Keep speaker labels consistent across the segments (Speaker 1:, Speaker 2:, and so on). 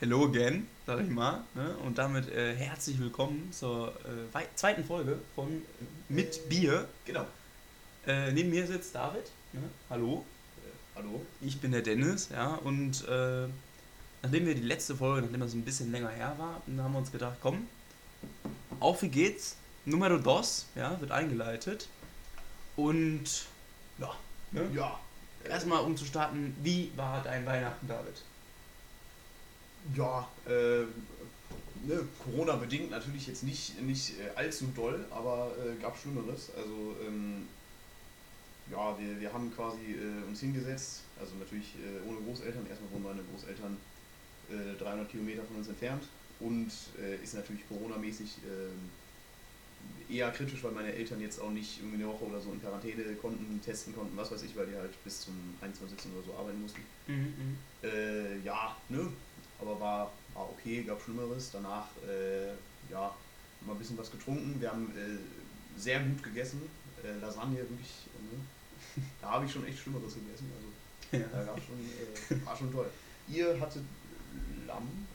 Speaker 1: Hello again, sag ich mal. Ne? Und damit äh, herzlich willkommen zur äh, zweiten Folge von äh, Mit Bier.
Speaker 2: Genau.
Speaker 1: Äh, neben mir sitzt David. Ne? Hallo.
Speaker 2: Äh, hallo.
Speaker 1: Ich bin der Dennis, ja. Und äh, nachdem wir die letzte Folge, nachdem das ein bisschen länger her war, haben wir uns gedacht, komm, auf wie geht's? Numero dos, ja, wird eingeleitet. Und ja, ne?
Speaker 2: Ja.
Speaker 1: Erstmal um zu starten, wie war dein Weihnachten, David?
Speaker 2: Ja, äh, ne, Corona bedingt natürlich jetzt nicht, nicht äh, allzu doll, aber äh, gab Schlimmeres. Also ähm, ja, wir, wir haben quasi äh, uns hingesetzt, also natürlich äh, ohne Großeltern. Erstmal wohnen meine Großeltern 300 äh, Kilometer von uns entfernt und ist natürlich Corona-mäßig ähm, eher kritisch, weil meine Eltern jetzt auch nicht irgendwie eine Woche oder so in Quarantäne konnten, testen konnten, was weiß ich, weil die halt bis zum 21. oder so arbeiten mussten.
Speaker 1: Mhm, mhm.
Speaker 2: äh, ja, ne? Aber war, war okay, gab Schlimmeres. Danach, äh, ja, mal ein bisschen was getrunken. Wir haben äh, sehr gut gegessen. Äh, Lasagne, wirklich, ne? Da habe ich schon echt Schlimmeres gegessen. Also, ja. da schon, äh, war schon toll. Ihr hattet Lamm,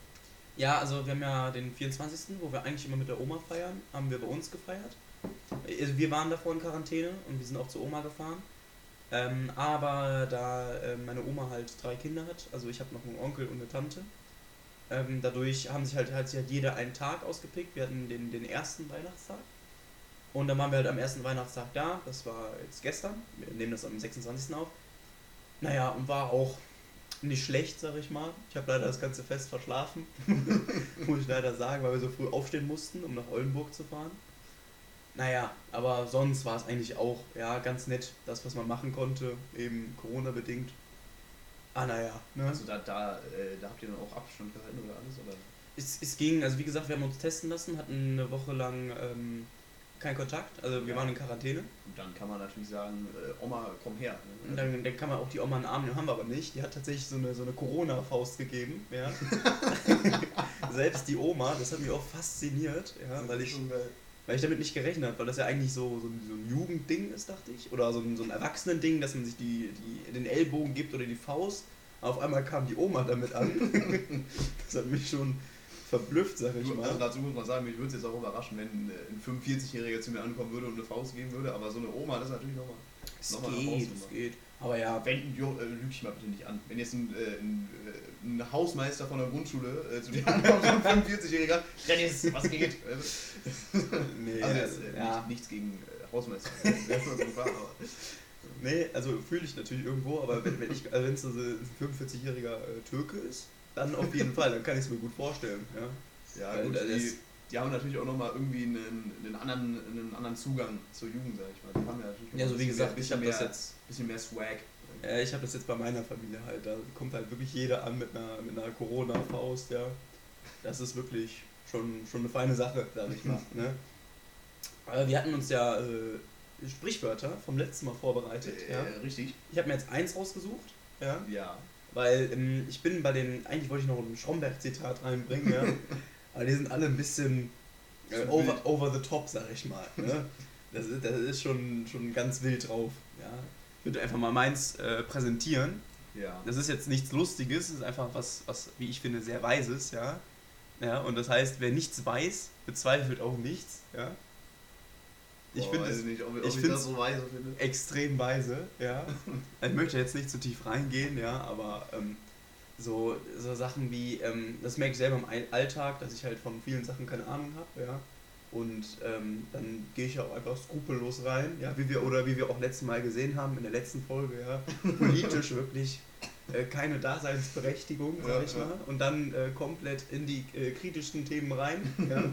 Speaker 1: ja, also wir haben ja den 24., wo wir eigentlich immer mit der Oma feiern, haben wir bei uns gefeiert. Also wir waren davor in Quarantäne und wir sind auch zur Oma gefahren. Ähm, aber da äh, meine Oma halt drei Kinder hat, also ich habe noch einen Onkel und eine Tante, ähm, dadurch haben sich halt, hat sich halt jeder einen Tag ausgepickt. Wir hatten den, den ersten Weihnachtstag. Und dann waren wir halt am ersten Weihnachtstag da. Das war jetzt gestern. Wir nehmen das am 26. auf. Naja, und war auch nicht schlecht, sag ich mal. Ich habe leider das ganze Fest verschlafen, muss ich leider sagen, weil wir so früh aufstehen mussten, um nach Oldenburg zu fahren. Naja, aber sonst war es eigentlich auch ja, ganz nett, das, was man machen konnte, eben Corona-bedingt. Ah, naja.
Speaker 2: Ne? Also da, da, äh, da habt ihr dann auch Abstand gehalten oder alles? Oder?
Speaker 1: Es, es ging, also wie gesagt, wir haben uns testen lassen, hatten eine Woche lang ähm, kein Kontakt, also wir ja. waren in Quarantäne.
Speaker 2: Und dann kann man natürlich sagen, äh, Oma, komm her.
Speaker 1: Ne? Und dann, dann, kann man auch die Oma in den Arm nehmen, haben wir aber nicht. Die hat tatsächlich so eine, so eine Corona-Faust gegeben. Ja. Selbst die Oma, das hat mich auch fasziniert, ja, weil ich, weil ich damit nicht gerechnet habe, weil das ja eigentlich so, so, ein, so ein Jugendding ist, dachte ich. Oder so ein, so ein Erwachsenending, dass man sich die, die, den Ellbogen gibt oder die Faust. auf einmal kam die Oma damit an. das hat mich schon verblüfft, sag ich mal.
Speaker 2: Also dazu muss man sagen, mich würde es jetzt auch überraschen, wenn ein 45-Jähriger zu mir ankommen würde und eine Faust geben würde, aber so eine Oma, das ist natürlich nochmal
Speaker 1: noch geht, eine Es geht. Aber ja.
Speaker 2: Wenn, jo, äh, lüg ich mal bitte nicht an. Wenn jetzt ein, äh, ein, äh, ein Hausmeister von der Grundschule äh, zu dir ankommt, ein 45-Jähriger, Dennis, was geht? nee, also jetzt, äh, ja. nicht, nichts gegen äh, Hausmeister.
Speaker 1: nee, also fühle ich natürlich irgendwo, aber wenn, wenn ich, also wenn es so ein 45-jähriger Türke ist, dann auf jeden Fall, dann kann ich es mir gut vorstellen. Ja,
Speaker 2: ja gut, die, die, haben natürlich auch nochmal irgendwie einen, einen, anderen, einen anderen Zugang zur Jugend, sag ich mal. Die haben ja natürlich
Speaker 1: ja, so wie gesagt, bisschen,
Speaker 2: mehr, jetzt, bisschen mehr Swag.
Speaker 1: Ja, ich habe das jetzt bei meiner Familie halt, da kommt halt wirklich jeder an mit einer, mit einer Corona-Faust, ja. Das ist wirklich schon, schon eine feine Sache, sag ich mal. ne? Aber wir hatten uns ja äh, Sprichwörter vom letzten Mal vorbereitet. Äh, ja.
Speaker 2: Richtig.
Speaker 1: Ich habe mir jetzt eins rausgesucht. Ja.
Speaker 2: ja.
Speaker 1: Weil ähm, ich bin bei den, eigentlich wollte ich noch ein Stromberg-Zitat reinbringen, ja. aber die sind alle ein bisschen äh, over, over the top, sag ich mal. Ne? Das, ist, das ist schon, schon ganz wild drauf. Ja. Ich würde einfach mal meins äh, präsentieren.
Speaker 2: Ja.
Speaker 1: Das ist jetzt nichts Lustiges, das ist einfach was, was, wie ich finde, sehr Weises, ja. Ja, und das heißt, wer nichts weiß, bezweifelt auch nichts, ja.
Speaker 2: Ich finde es nicht, ob, ob ich, ich das so weise finde.
Speaker 1: Extrem weise, ja. ich möchte jetzt nicht zu tief reingehen, ja, aber ähm, so, so Sachen wie, ähm, das merke ich selber im Alltag, dass ich halt von vielen Sachen keine Ahnung habe, ja. Und ähm, dann gehe ich auch einfach skrupellos rein, ja, wie wir, oder wie wir auch letztes Mal gesehen haben in der letzten Folge, ja, politisch wirklich äh, keine Daseinsberechtigung, sag ja, ich mal, ja. und dann äh, komplett in die äh, kritischen Themen rein, ja.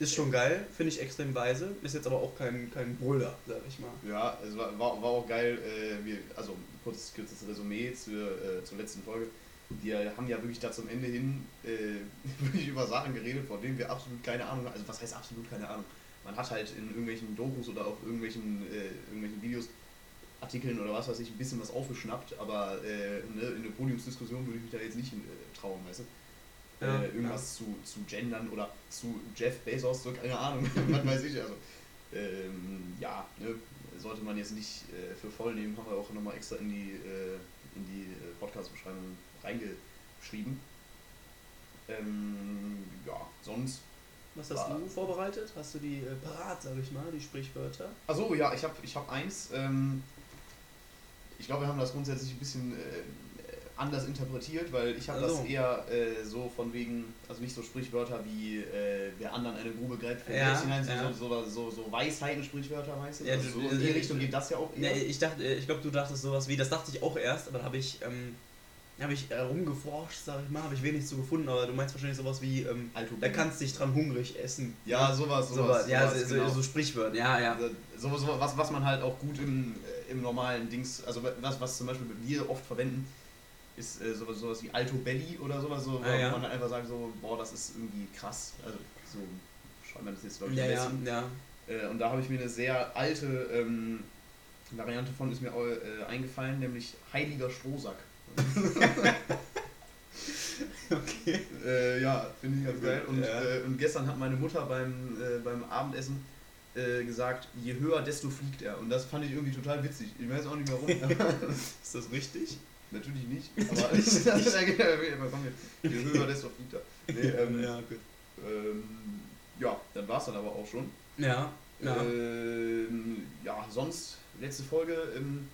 Speaker 1: Ist schon geil, finde ich extrem weise. Ist jetzt aber auch kein, kein Brüller, sag ich mal.
Speaker 2: Ja, es war, war, war auch geil. Äh, wir, also, kurzes, kurzes Resümee zur, äh, zur letzten Folge. Wir haben ja wirklich da zum Ende hin äh, wirklich über Sachen geredet, von denen wir absolut keine Ahnung haben. Also, was heißt absolut keine Ahnung? Man hat halt in irgendwelchen Dokus oder auf irgendwelchen, äh, irgendwelchen Videos Artikeln oder was weiß ich, ein bisschen was aufgeschnappt, aber äh, ne, in eine Podiumsdiskussion würde ich mich da jetzt nicht äh, trauen, weißt du? ja, äh, irgendwas ja. zu, zu gendern oder zu Jeff Bezos, so keine Ahnung, was weiß ich. Also, ähm, ja, ne, sollte man jetzt nicht äh, für voll nehmen, haben wir auch nochmal extra in die, in die Podcast-Beschreibung reingeschrieben. Ähm, ja, sonst.
Speaker 1: Was hast du vorbereitet? Hast du die äh, parat, sag ich mal, die Sprichwörter?
Speaker 2: Achso, ja, ich habe ich hab eins. Ähm, ich glaube, wir haben das grundsätzlich ein bisschen äh, anders interpretiert, weil ich habe
Speaker 1: Also.
Speaker 2: das eher äh, so von wegen, also nicht so Sprichwörter wie äh, wer anderen eine Grube gräbt für
Speaker 1: Ja,
Speaker 2: hinein, so,
Speaker 1: ja.
Speaker 2: so, so, so, so Weisheiten-Sprichwörter, weißt du?
Speaker 1: Ja,
Speaker 2: also so in die Richtung geht das ja auch eher.
Speaker 1: Nee, ich dachte, äh, ich glaube, du dachtest sowas wie, das dachte ich auch erst, aber da habe ich, ähm, habe ich äh, rumgeforscht, sag ich mal, habe ich wenig zu gefunden, aber du meinst wahrscheinlich sowas wie, ähm, da kannst du dich dran hungrig essen.
Speaker 2: Ja, sowas,
Speaker 1: sowas,
Speaker 2: sowas.
Speaker 1: ja,
Speaker 2: sowas,
Speaker 1: so,
Speaker 2: genau.
Speaker 1: so, so Sprichwörter, ja, ja.
Speaker 2: Also, So, so, was, was man halt auch gut im, äh, im normalen Dings, also was, was zum Beispiel wir oft verwenden, ist äh, sowas, sowas wie Alto Belly oder sowas, so, wo
Speaker 1: Ah, ja.
Speaker 2: man halt einfach sagt, so, boah, das ist irgendwie krass. Also so schreibt man das jetzt, glaube ich,
Speaker 1: Ja,
Speaker 2: am
Speaker 1: ja,
Speaker 2: besten.
Speaker 1: ja.
Speaker 2: Äh, und da habe ich mir eine sehr alte ähm, Variante von ist mir äh, eingefallen, nämlich Heiliger Strohsack.
Speaker 1: Okay.
Speaker 2: Äh, ja, finde ich ganz geil. Und,
Speaker 1: Ja.
Speaker 2: äh, und gestern hat meine Mutter beim, äh, beim Abendessen äh, gesagt, je höher, desto fliegt er. Und das fand ich irgendwie total witzig. Ich weiß auch nicht warum.
Speaker 1: Ist das richtig?
Speaker 2: Natürlich nicht. Aber aber komm, je höher, desto fliegt er. Nee, ähm, ja.
Speaker 1: gut.
Speaker 2: Ähm, ja, dann war es dann aber auch schon.
Speaker 1: Ja, ja.
Speaker 2: Ähm, ja, sonst, letzte Folge, ähm,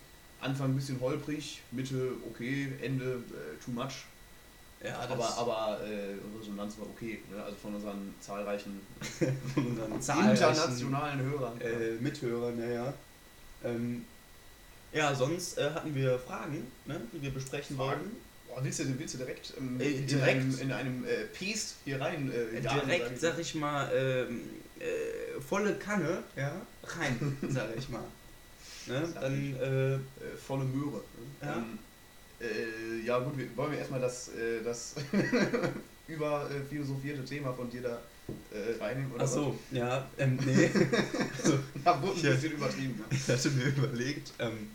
Speaker 2: Anfang ein bisschen holprig, Mitte okay, Ende äh, too much.
Speaker 1: ja,
Speaker 2: aber aber äh, unsere Resonanz war okay, ne? also von unseren zahlreichen
Speaker 1: von unseren zahlreichen
Speaker 2: internationalen Hörern.
Speaker 1: äh, Mithörern, ja, ja. Ähm, ja, sonst äh, hatten wir Fragen, ne, die wir besprechen
Speaker 2: Fragen?
Speaker 1: wollten.
Speaker 2: Boah, willst, du, willst du direkt, ähm,
Speaker 1: Äh,
Speaker 2: in
Speaker 1: direkt?
Speaker 2: einem, in einem äh, Paste hier rein? Äh,
Speaker 1: Äh, Direkt,
Speaker 2: sag
Speaker 1: ich mal, ähm, äh, volle Kanne ja, rein, sag ich mal. Ne? Dann, äh,
Speaker 2: Äh, volle Möhre.
Speaker 1: Ja.
Speaker 2: Ähm, äh, ja gut, wir, wollen wir erstmal das, äh, das über äh, philosophierte Thema von dir da äh, reinnehmen? Oder
Speaker 1: ach so, ja, ähm, nee. also,
Speaker 2: was? Da wurde ein bisschen übertrieben. Ne?
Speaker 1: ich hatte mir überlegt, ähm,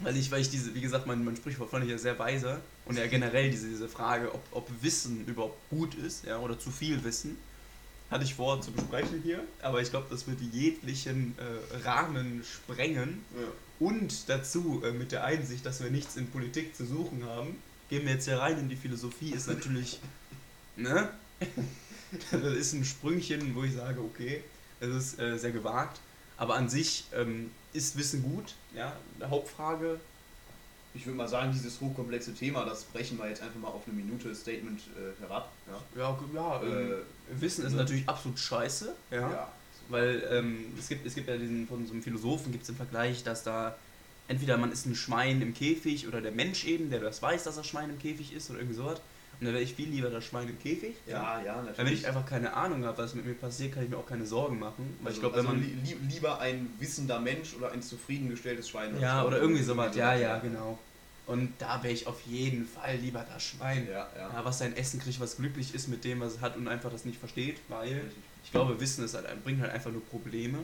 Speaker 1: weil ich, weil ich diese, wie gesagt, mein, mein Sprichwort fand ich ja sehr weise und ja generell diese, diese Frage, ob, ob Wissen überhaupt gut ist, ja, oder zu viel Wissen, hatte ich vor zu besprechen hier, aber ich glaube, das wird jeglichen äh, Rahmen sprengen.
Speaker 2: Ja.
Speaker 1: Und dazu äh, mit der Einsicht, dass wir nichts in Politik zu suchen haben, gehen wir jetzt hier rein in die Philosophie, ist natürlich, ne? das ist ein Sprüngchen, wo ich sage, okay, es ist äh, sehr gewagt, aber an sich ähm, ist Wissen gut, ja, eine Hauptfrage.
Speaker 2: Ich würde mal sagen, dieses hochkomplexe Thema, das brechen wir jetzt einfach mal auf eine Minute Statement äh, herab. Ja.
Speaker 1: Ja, ja, ähm,
Speaker 2: Äh,
Speaker 1: Wissen ist natürlich absolut scheiße, ja,
Speaker 2: ja.
Speaker 1: weil ähm, es, gibt, es gibt ja diesen, von so einem Philosophen gibt es den Vergleich, dass da entweder man ist ein Schwein im Käfig oder der Mensch eben, der das weiß, dass er Schwein im Käfig ist oder irgendwie sowas. Und dann wäre ich viel lieber das Schwein im Käfig.
Speaker 2: Ja, ja, natürlich.
Speaker 1: Weil wenn ich einfach keine Ahnung habe, was mit mir passiert, kann ich mir auch keine Sorgen machen. Weil
Speaker 2: also,
Speaker 1: ich glaube,
Speaker 2: also
Speaker 1: wenn man.
Speaker 2: li li lieber ein wissender Mensch oder ein zufriedengestelltes Schwein.
Speaker 1: ja, oder irgendwie sowas. Ja, ja, genau. Und da wäre ich auf jeden Fall lieber das Schwein.
Speaker 2: Ja, ja.
Speaker 1: Was sein Essen kriegt, was glücklich ist mit dem, was es hat und einfach das nicht versteht, weil ich glaube, Wissen ist halt, bringt halt einfach nur Probleme.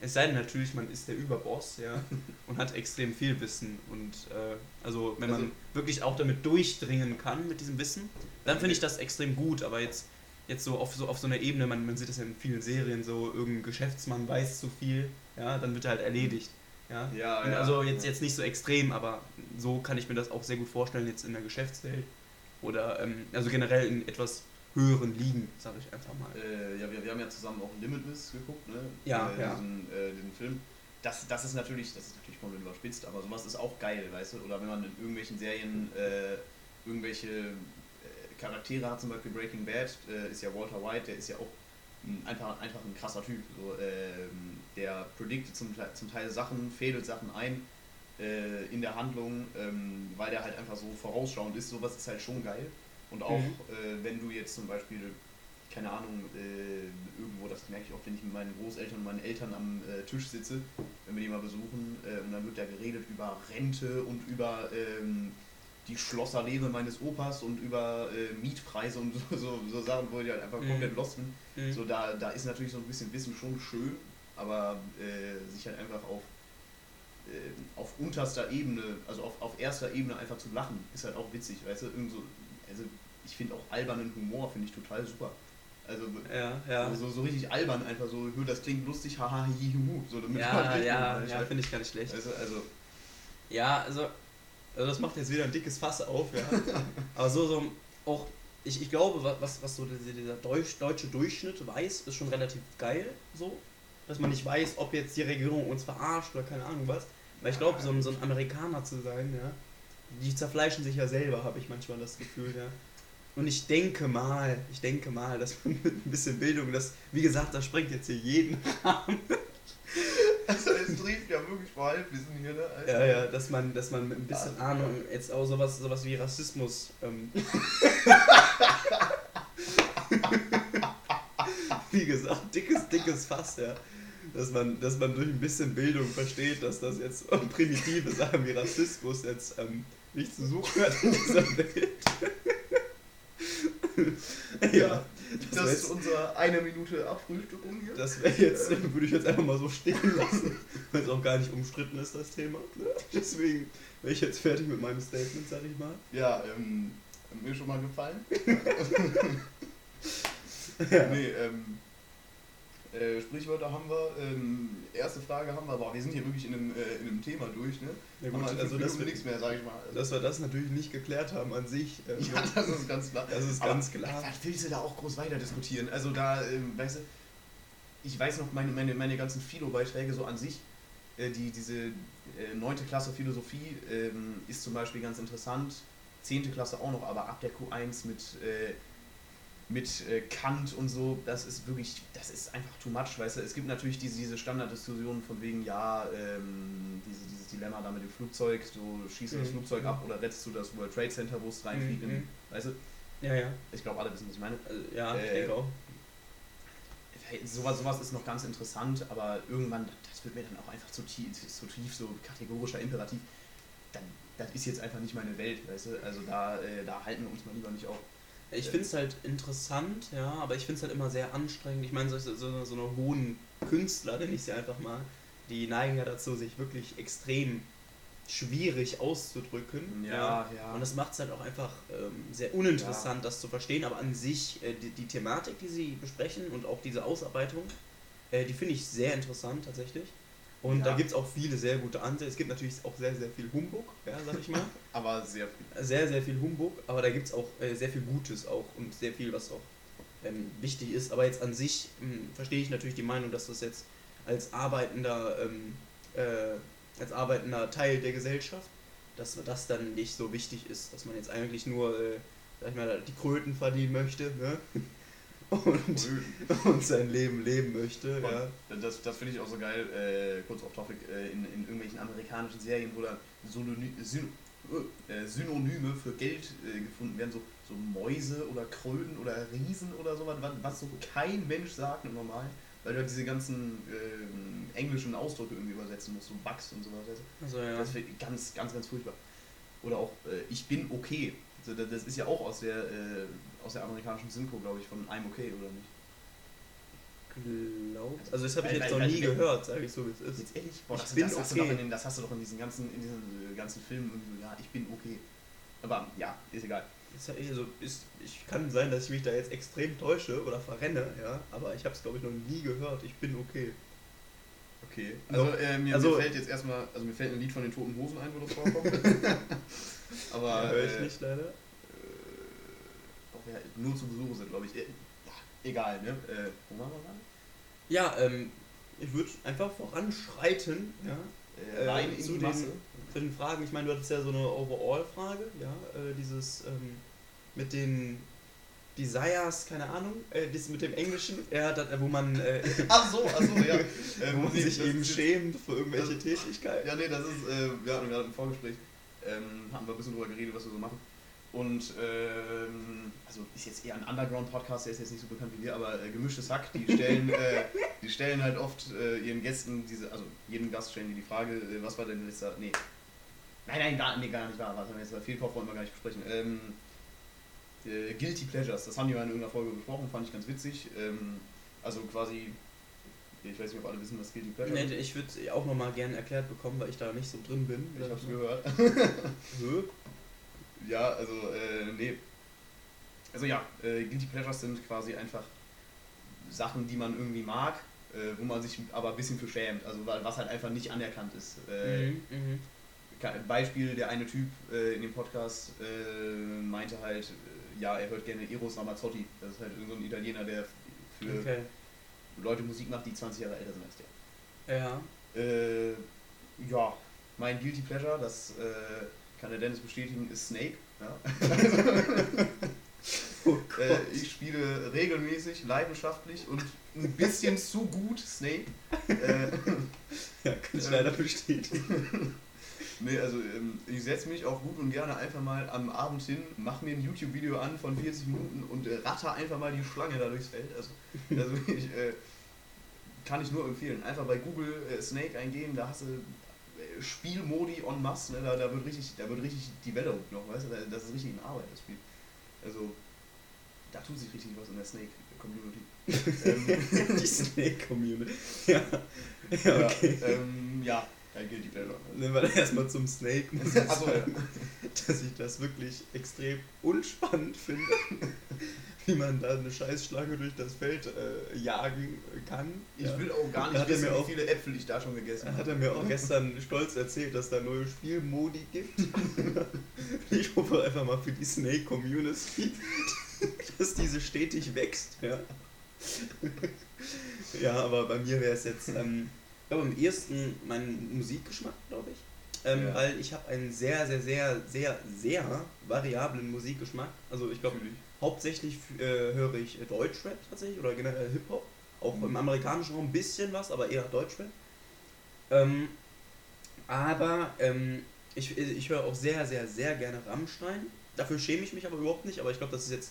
Speaker 1: Es sei denn natürlich, man ist der Überboss, ja, und hat extrem viel Wissen. Und äh, also wenn man
Speaker 2: Also-
Speaker 1: wirklich auch damit durchdringen kann mit diesem Wissen, dann finde ich das extrem gut. Aber jetzt, jetzt so auf so auf so einer Ebene, man, man sieht das ja in vielen Serien, so irgendein Geschäftsmann weiß zu viel, ja, dann wird er halt erledigt. Ja,
Speaker 2: Ja, ja.
Speaker 1: also jetzt, jetzt nicht so extrem, aber so kann ich mir das auch sehr gut vorstellen, jetzt in der Geschäftswelt. Oder ähm, also generell in etwas höheren Ligen, sage ich einfach mal.
Speaker 2: Äh, ja, wir, wir haben ja zusammen auch Limitless geguckt, ne?
Speaker 1: Ja,
Speaker 2: äh,
Speaker 1: ja.
Speaker 2: Diesen, äh, diesen Film. Das, das ist natürlich, das ist natürlich komplett überspitzt, aber sowas ist auch geil, weißt du? Oder wenn man in irgendwelchen Serien äh, irgendwelche äh, Charaktere hat, zum Beispiel Breaking Bad, äh, ist ja Walter White, der ist ja auch einfach, einfach ein krasser Typ. So, ähm, der prediktet zum, Teil- zum Teil Sachen, fädelt Sachen ein äh, in der Handlung, ähm, weil der halt einfach so vorausschauend ist. Sowas ist halt schon geil. Und auch
Speaker 1: Mhm.
Speaker 2: äh, wenn du jetzt zum Beispiel, keine Ahnung, äh, irgendwo, das merke ich auch, wenn ich mit meinen Großeltern und meinen Eltern am äh, Tisch sitze, wenn wir die mal besuchen, äh, und dann wird da geredet über Rente und über ähm, die Schlosserlehre meines Opas und über äh, Mietpreise und so, so, so Sachen, wo die halt einfach
Speaker 1: Mhm.
Speaker 2: komplett lost sind.
Speaker 1: Mhm.
Speaker 2: So, da, da ist natürlich so ein bisschen Wissen schon schön, aber äh, sich halt einfach auf, äh, auf unterster Ebene, also auf, auf erster Ebene einfach zu lachen, ist halt auch witzig, weißt du? Irgend so, also ich finde auch albernen Humor finde ich total super. Also
Speaker 1: Ja, ja.
Speaker 2: so, so richtig albern einfach so, "Hö, das klingt lustig, haha, hi, hu, so damit
Speaker 1: Ja, ja, ja, finde ich gar nicht schlecht.
Speaker 2: also, also
Speaker 1: Ja, also, also das macht jetzt wieder ein dickes Fass auf, ja. Aber so, so auch ich, ich glaube, wa- was, was so dieser, Deutsch, deutsche Durchschnitt weiß, ist schon relativ geil, so. Dass man nicht weiß, ob jetzt die Regierung uns verarscht oder keine Ahnung was. Weil ich glaube, so ein, so ein Amerikaner zu sein, ja, die zerfleischen sich ja selber, habe ich manchmal das Gefühl, ja. Und ich denke mal, ich denke mal, dass man mit ein bisschen Bildung, das, wie gesagt, das sprengt jetzt hier jeden
Speaker 2: Also es trifft ja wirklich vor Halbwissen hier, ne? Also,
Speaker 1: Ja, ja, dass man, dass man mit ein bisschen
Speaker 2: Ah,
Speaker 1: Ahnung jetzt auch sowas, sowas wie Rassismus. Ähm, wie gesagt, dickes, dickes Fass, ja. Dass man, dass man durch ein bisschen Bildung versteht, dass das jetzt primitive Sachen wie Rassismus jetzt ähm, nicht zu suchen hat in dieser Welt. ja, das,
Speaker 2: Das ist unsere eine Minute Abfrühstückung hier.
Speaker 1: das wäre jetzt, würde ich jetzt einfach mal so stehen lassen, weil es auch gar nicht umstritten ist, das Thema. Ne? Deswegen wäre ich jetzt fertig mit meinem Statement, sag ich mal.
Speaker 2: Ja, ähm, hat mir schon mal gefallen.
Speaker 1: Ja.
Speaker 2: Nee, ähm, äh, Sprichwörter haben wir. Ähm, erste Frage haben wir, aber wir sind hier wirklich in einem, äh, in einem Thema durch, ne?
Speaker 1: Ja, gut, also dass wir,
Speaker 2: nichts mehr, sag ich mal.
Speaker 1: Dass wir das natürlich nicht geklärt haben an sich. ähm,
Speaker 2: ja, das ist ganz klar.
Speaker 1: das ist
Speaker 2: Aber
Speaker 1: ganz klar.
Speaker 2: Was willst du da auch groß weiter diskutieren? Also da, ähm, weißt du, ich weiß noch, meine, meine, meine ganzen Philo-Beiträge so an sich, äh, die, diese äh, 9. Klasse Philosophie ähm, ist zum Beispiel ganz interessant, 10. Klasse auch noch, aber ab der Q1 mit, äh, mit äh, Kant und so, das ist wirklich, das ist einfach too much, weißt du. Es gibt natürlich diese, diese Standarddiskussionen von wegen, ja, ähm, diese, dieses Dilemma da mit dem Flugzeug, du schießt du das
Speaker 1: Mhm.
Speaker 2: Flugzeug ab oder rettest du das World Trade Center, wo es reinfliegt,
Speaker 1: Mhm.
Speaker 2: in, weißt du.
Speaker 1: Ja, ja.
Speaker 2: Ich glaube, alle wissen, was ich meine.
Speaker 1: Also, ja, ich
Speaker 2: Äh,
Speaker 1: denke auch.
Speaker 2: Hey, Sowas, sowas ist noch ganz interessant, aber irgendwann, das wird mir dann auch einfach zu tief, zu tief so kategorischer Imperativ. Dann, das ist jetzt einfach nicht meine Welt, weißt du? Also da, äh, da halten wir uns mal lieber nicht auf.
Speaker 1: Ich finde es halt interessant, ja, aber ich finde es halt immer sehr anstrengend. Ich meine, so, so, so eine hohen Künstler, nenne ich sie einfach mal, die neigen ja dazu, sich wirklich extrem schwierig auszudrücken.
Speaker 2: ja.
Speaker 1: Und das macht es halt auch einfach ähm, sehr uninteressant, das zu verstehen. Aber an sich, äh, die, die Thematik, die sie besprechen und auch diese Ausarbeitung, äh, die finde ich sehr interessant tatsächlich. Und
Speaker 2: Ja.
Speaker 1: da gibt es auch viele sehr gute Ansätze. Es gibt natürlich auch sehr, sehr viel Humbug, ja, sag ich mal.
Speaker 2: aber sehr viel.
Speaker 1: sehr, sehr viel Humbug, aber da gibt es auch äh, sehr viel Gutes auch und sehr viel, was auch ähm, wichtig ist. Aber jetzt an sich ähm, verstehe ich natürlich die Meinung, dass das jetzt als arbeitender, ähm, äh, als arbeitender Teil der Gesellschaft, dass das dann nicht so wichtig ist, dass man jetzt eigentlich nur, äh, sag ich mal, die Kröten verdienen möchte, ne? Und, und sein Leben leben möchte, ja.
Speaker 2: Das, das finde ich auch so geil, äh, kurz auf Topic, äh, in, in irgendwelchen amerikanischen Serien, wo dann Synony Syn äh, Synonyme für Geld äh, gefunden werden, so, so Mäuse oder Kröten oder Riesen oder sowas, was, was so kein Mensch sagt im Normalen, weil du halt diese ganzen ähm, englischen Ausdrücke irgendwie übersetzen musst, so Bugs und sowas.
Speaker 1: Also ja.
Speaker 2: Das finde ich ganz, ganz, ganz furchtbar. Oder auch äh, Ich bin okay. Also, das- das ist ja auch aus der, äh, aus der amerikanischen Synchro, glaube ich, von I'm okay, oder nicht?
Speaker 1: Glaubt. Also das habe ich jetzt noch nie gehört, sage ich so wie es ist.
Speaker 2: Jetzt ehrlich? Boah,
Speaker 1: Ich
Speaker 2: das,
Speaker 1: bin
Speaker 2: das, hast du
Speaker 1: okay.
Speaker 2: doch in den, das hast du doch in diesen ganzen, in diesen äh, ganzen Filmen irgendwie so, ja, ich bin okay. Aber ja, ist egal.
Speaker 1: Ist, also ist, ich kann sein, dass ich mich da jetzt extrem täusche oder verrenne, ja, aber ich habe es glaube ich noch nie gehört. Ich bin okay.
Speaker 2: Okay. Also, äh, mir,
Speaker 1: also-
Speaker 2: mir fällt jetzt erstmal, also mir fällt ein Lied von den Toten Hosen ein, wo das vorkommt. Aber
Speaker 1: ja, höre ich
Speaker 2: äh,
Speaker 1: nicht leider.
Speaker 2: Äh, doch, ja, nur zu Besuch sind, glaube ich. Äh, ja, egal, ne? Äh, wo waren wir gerade?
Speaker 1: Ja, ähm, ich würde einfach voranschreiten, ja,
Speaker 2: Äh, rein in
Speaker 1: zu
Speaker 2: die
Speaker 1: den-
Speaker 2: Masse.
Speaker 1: zu den Fragen. Ich meine, du hattest ja so eine Overall-Frage, ja, äh, dieses ähm, mit den Desires, keine Ahnung, äh, das mit dem Englischen, ja, das, wo man, äh,
Speaker 2: Ach so, ach so, ja.
Speaker 1: wo
Speaker 2: Ähm,
Speaker 1: man sich eben schämt für irgendwelche Tätigkeiten.
Speaker 2: Ja, nee, das ist, äh, wir hatten gerade im Vorgespräch, ähm, haben wir ein bisschen drüber geredet, was wir so machen. Und, ähm, also ist jetzt eher ein Underground-Podcast, der ist jetzt nicht so bekannt wie wir, aber äh, gemischtes Hack, die stellen, äh, die stellen halt oft äh, ihren Gästen diese, also jedem Gast stellen die die Frage, äh, was war denn letzter, nee, nein, nein, gar, nee, gar nicht wahr, was haben wir jetzt bei Fehlkauf wollen wir gar nicht besprechen. Ähm, äh, Guilty Pleasures, das haben die mal in irgendeiner Folge besprochen, fand ich ganz witzig. Ähm, also quasi, ich weiß nicht, ob alle wissen, was Guilty Pleasure
Speaker 1: Nee,
Speaker 2: ist.
Speaker 1: ich würde auch nochmal gerne erklärt bekommen, weil ich da nicht so drin bin.
Speaker 2: Ich hab's gehört.
Speaker 1: Hö?
Speaker 2: Ja, also, äh, nee. Also ja, äh, Guilty Pleasures sind quasi einfach Sachen, die man irgendwie mag, äh, wo man sich aber ein bisschen für schämt. Also was halt einfach nicht anerkannt ist. Äh,
Speaker 1: Mhm.
Speaker 2: Ke- Beispiel, der eine Typ äh, in dem Podcast äh, meinte halt, äh, ja, er hört gerne Eros Ramazzotti. Das ist halt irgendein so ein Italiener, der für
Speaker 1: Okay.
Speaker 2: Leute Musik macht, die 20 Jahre älter sind als der.
Speaker 1: Ja.
Speaker 2: Äh, ja, mein Guilty Pleasure, das äh, kann der Dennis bestätigen, ist Snake. Ja.
Speaker 1: Oh
Speaker 2: äh, ich spiele regelmäßig, leidenschaftlich und ein bisschen zu gut Snake. Äh,
Speaker 1: Ja, kann ich leider bestätigen.
Speaker 2: nee, also ähm, ich setze mich auch gut und gerne einfach mal am Abend hin, mache mir ein YouTube-Video an von 40 Minuten und äh, ratter einfach mal die Schlange da durchs Feld. Also, also ich, äh, kann ich nur empfehlen. Einfach bei Google äh, Snake eingeben, da hast du äh, Spielmodi en masse, ne? da, da, wird richtig, da wird richtig developed noch, weißt du, da- das ist richtig in Arbeit, das Spiel. Also, da tut sich richtig was in der Snake-Community. ähm,
Speaker 1: Die Snake Community. Ja. Ja, okay.
Speaker 2: Ja, ähm, ja, ein Guilty Pleasure.
Speaker 1: Nehmen wir erstmal zum Snake, muss ich
Speaker 2: ja.
Speaker 1: sagen, dass ich das wirklich extrem unspannend finde, wie man da eine Scheißschlange durch das Feld äh, jagen kann.
Speaker 2: Ich
Speaker 1: ja.
Speaker 2: will auch gar nicht wissen,
Speaker 1: mir auch-
Speaker 2: wie viele Äpfel ich da schon gegessen habe.
Speaker 1: hat er mir auch gestern stolz erzählt, dass da neue Spielmodi gibt. Ich hoffe einfach mal für die Snake Community, dass diese stetig wächst. Ja, ja aber bei mir wäre es jetzt, ähm, glaube, am ehesten mein Musikgeschmack, glaube ich. Ähm,
Speaker 2: Ja.
Speaker 1: Weil ich habe einen sehr, sehr, sehr, sehr, sehr variablen Musikgeschmack. Also ich glaube, hauptsächlich äh, höre ich Deutschrap tatsächlich oder generell Hip-Hop. Auch
Speaker 2: Mhm.
Speaker 1: im amerikanischen Raum ein bisschen was, aber eher Deutschrap. Ähm, aber ähm, ich, ich höre auch sehr, sehr, sehr gerne Rammstein. Dafür schäme ich mich aber überhaupt nicht, aber ich glaube, das ist jetzt,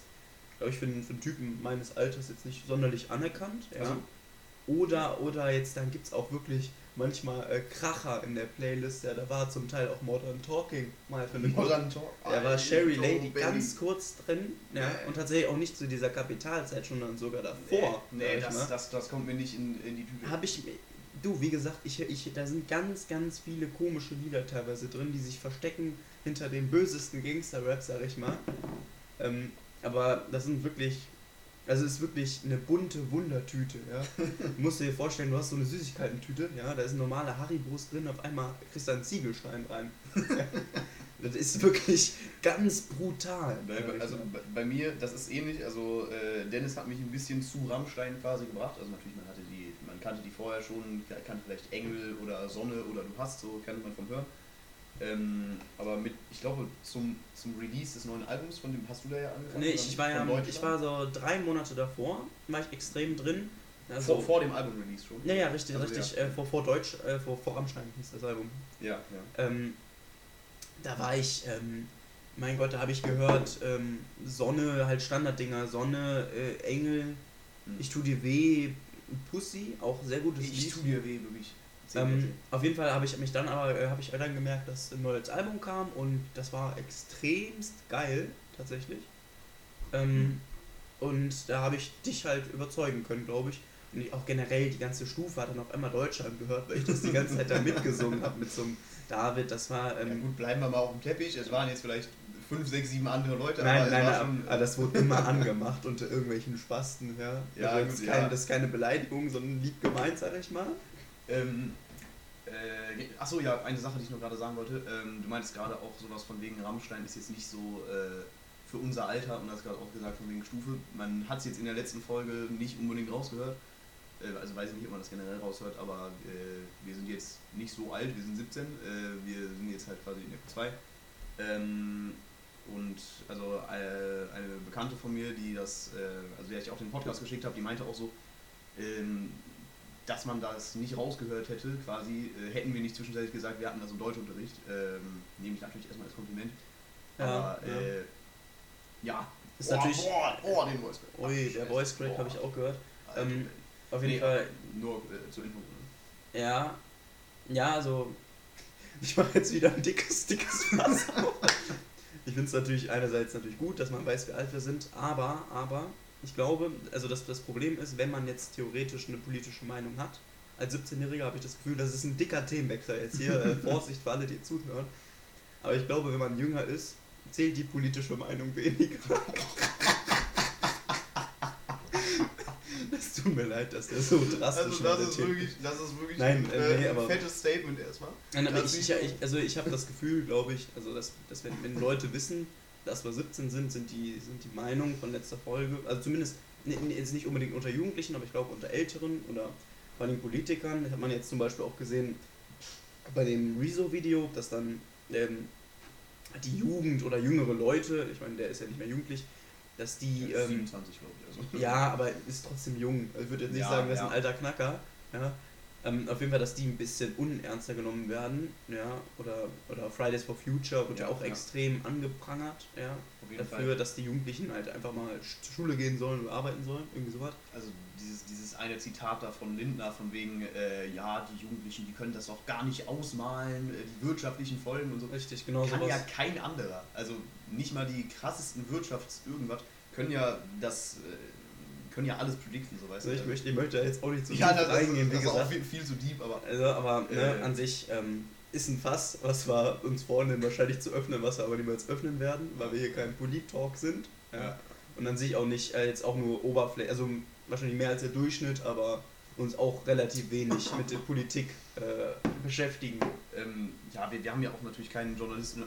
Speaker 1: glaube ich, für, einen- für einen Typen meines Alters jetzt nicht sonderlich anerkannt. Ja.
Speaker 2: Also-
Speaker 1: Oder, oder jetzt, dann gibt es auch wirklich manchmal äh, Kracher in der Playlist. Ja, da war zum Teil auch Modern Talking mal für eine
Speaker 2: Modern Talk.
Speaker 1: da war Sherry Lady
Speaker 2: Baby.
Speaker 1: ganz kurz drin ja,
Speaker 2: Nee.
Speaker 1: und tatsächlich auch nicht zu dieser Kapitalzeit, sondern sogar davor.
Speaker 2: Nee, nee das, das, das kommt mir nicht in, in die Tüte.
Speaker 1: Habe ich, du, wie gesagt, ich, ich, da sind ganz, ganz viele komische Lieder teilweise drin, die sich verstecken hinter den bösesten Gangster-Rap, sag ich mal. Ähm, aber das sind wirklich, also es ist wirklich eine bunte Wundertüte, ja. Du musst dir vorstellen, du hast so eine Süßigkeiten-Tüte, ja, da ist ein normaler Haribos drin, auf einmal kriegst du einen Ziegelstein rein. das ist wirklich ganz brutal.
Speaker 2: Also bei- mir, das ist ähnlich, also äh, Dennis hat mich ein bisschen zu Rammstein quasi gebracht. Also natürlich, man hatte die, man kannte die vorher schon, kannte vielleicht Engel oder Sonne oder Du hast, so kennt man vom Hören. Ähm, aber mit, ich glaube, zum, zum Release des neuen Albums, von dem hast du da ja angefangen?
Speaker 1: Nee, ich,
Speaker 2: nicht?
Speaker 1: ich war ja, ich war so drei Monate davor, war ich extrem drin. Also,
Speaker 2: vor, vor dem Album-Release schon.
Speaker 1: ja, ja, richtig,
Speaker 2: Also,
Speaker 1: richtig,
Speaker 2: ja.
Speaker 1: äh, vor, vor Deutsch, äh, vor, vor Rammstein hieß das Album.
Speaker 2: Ja, ja.
Speaker 1: Ähm, da war ich, ähm, mein Gott, da habe ich gehört, ähm, Sonne, halt Standarddinger, Sonne, äh, Engel,
Speaker 2: Hm.
Speaker 1: ich tu dir weh, Pussy, auch sehr gutes
Speaker 2: Ich
Speaker 1: Lied.
Speaker 2: tu dir weh, wirklich.
Speaker 1: Ähm, auf jeden Fall habe ich mich dann aber äh, habe ich dann gemerkt, dass ein neues Album kam und das war extremst geil tatsächlich. Ähm, Und da habe ich dich halt überzeugen können, glaube ich. Und ich auch generell die ganze Stufe hat dann auf einmal Deutschland gehört, weil ich das die ganze Zeit da mitgesungen habe mit so einem David. Das war
Speaker 2: ja,
Speaker 1: ähm,
Speaker 2: gut, bleiben wir mal auf dem Teppich. Es waren jetzt vielleicht fünf, sechs, sieben andere Leute,
Speaker 1: Nein,
Speaker 2: aber
Speaker 1: nein, nein,
Speaker 2: schon,
Speaker 1: aber das wurde immer angemacht unter irgendwelchen Spasten, ja.
Speaker 2: Ja,
Speaker 1: also das,
Speaker 2: gut,
Speaker 1: ist kein,
Speaker 2: ja.
Speaker 1: das ist keine Beleidigung, sondern lieb gemeint, sag ich mal.
Speaker 2: Ähm, äh, achso, ja, eine Sache, die ich noch gerade sagen wollte. Ähm, du meintest gerade auch sowas von wegen Rammstein ist jetzt nicht so äh, für unser Alter, und das gerade auch gesagt von wegen Stufe. Man hat es jetzt in der letzten Folge nicht unbedingt rausgehört. Äh, also weiß ich nicht, ob man das generell raushört, aber äh, wir sind jetzt nicht so alt, wir sind 17. Äh, wir sind jetzt halt quasi in der 2. Ähm, und also äh, eine Bekannte von mir, die das, also der ich auch den Podcast geschickt habe, die meinte auch so, ähm, dass man das nicht rausgehört hätte, quasi, äh, hätten wir nicht zwischenzeitlich gesagt, wir hatten das im Deutschunterricht. Ähm, nehme ich natürlich erstmal als Kompliment.
Speaker 1: Ja,
Speaker 2: Aber
Speaker 1: ja.
Speaker 2: äh, ja.
Speaker 1: Ist natürlich-
Speaker 2: Boah, boah, den Voice Crack.
Speaker 1: Ui, der Voice Crack habe ich auch gehört. Ähm, Auf jeden
Speaker 2: nee,
Speaker 1: Fall,
Speaker 2: Nur äh, zur Info.
Speaker 1: ja. Ja, also, ich mache jetzt wieder ein dickes, dickes Fass auf. Ich finde es natürlich einerseits natürlich gut, dass man weiß, wie alt wir sind, aber, aber, ich glaube, also das, das Problem ist, wenn man jetzt theoretisch eine politische Meinung hat, als 17-Jähriger habe ich das Gefühl, das ist ein dicker Themenwechsel jetzt hier, äh, Vorsicht für alle, die zuhören. Aber ich glaube, wenn man jünger ist, zählt die politische Meinung weniger. Es tut mir leid, dass der so drastisch
Speaker 2: Also das ist wirklich, das ist wirklich
Speaker 1: Nein,
Speaker 2: ein,
Speaker 1: äh, nee,
Speaker 2: ein fettes Statement erstmal.
Speaker 1: Nein, aber ich, ich, also ich habe das Gefühl, glaube ich, also dass, dass wenn, wenn Leute wissen, dass wir 17 sind, sind die, sind die Meinungen von letzter Folge, also zumindest jetzt nicht unbedingt unter Jugendlichen, aber ich glaube unter Älteren oder vor allem Politikern, das hat man jetzt zum Beispiel auch gesehen bei dem Rezo-Video, dass dann ähm, die Jugend oder jüngere Leute, ich meine, der ist ja nicht mehr jugendlich, dass die.
Speaker 2: Ähm, 27, glaube ich.
Speaker 1: Also. Ja, aber ist trotzdem jung. Also ich würde jetzt nicht ja, sagen, das ist ein alter Knacker. Ja. Ähm, auf jeden Fall, dass die ein bisschen unernster genommen werden, ja, oder, oder Fridays for Future wird ja, ja auch ja. extrem angeprangert, ja, dafür, Fall. dass die Jugendlichen halt einfach mal zur Schule gehen sollen oder arbeiten sollen, irgendwie sowas.
Speaker 2: Also dieses, dieses eine Zitat da von Lindner, von wegen, äh, ja, die Jugendlichen, die können das auch gar nicht ausmalen, äh, die wirtschaftlichen Folgen und so.
Speaker 1: Richtig, genau
Speaker 2: Kann sowas. ja kein anderer, also nicht mal die krassesten Wirtschafts-irgendwas, können ja das... Äh, können ja alles predikten, so weißt
Speaker 1: du. Ich möchte, ich möchte jetzt auch nicht
Speaker 2: zu ja, tief reingehen, wie das gesagt. Ist auch viel, viel zu deep, aber.
Speaker 1: Also, aber ne, äh, an sich ähm, ist ein Fass, was wir uns vornehmen, wahrscheinlich zu öffnen, was wir aber niemals öffnen werden, weil wir hier kein Polit-Talk sind. Ja. ja. Und an sich auch nicht äh, jetzt auch nur Oberfläche, also wahrscheinlich mehr als der Durchschnitt, aber uns auch relativ wenig mit der Politik äh, beschäftigen.
Speaker 2: Ähm, ja, wir, wir haben ja auch natürlich keinen Journalisten,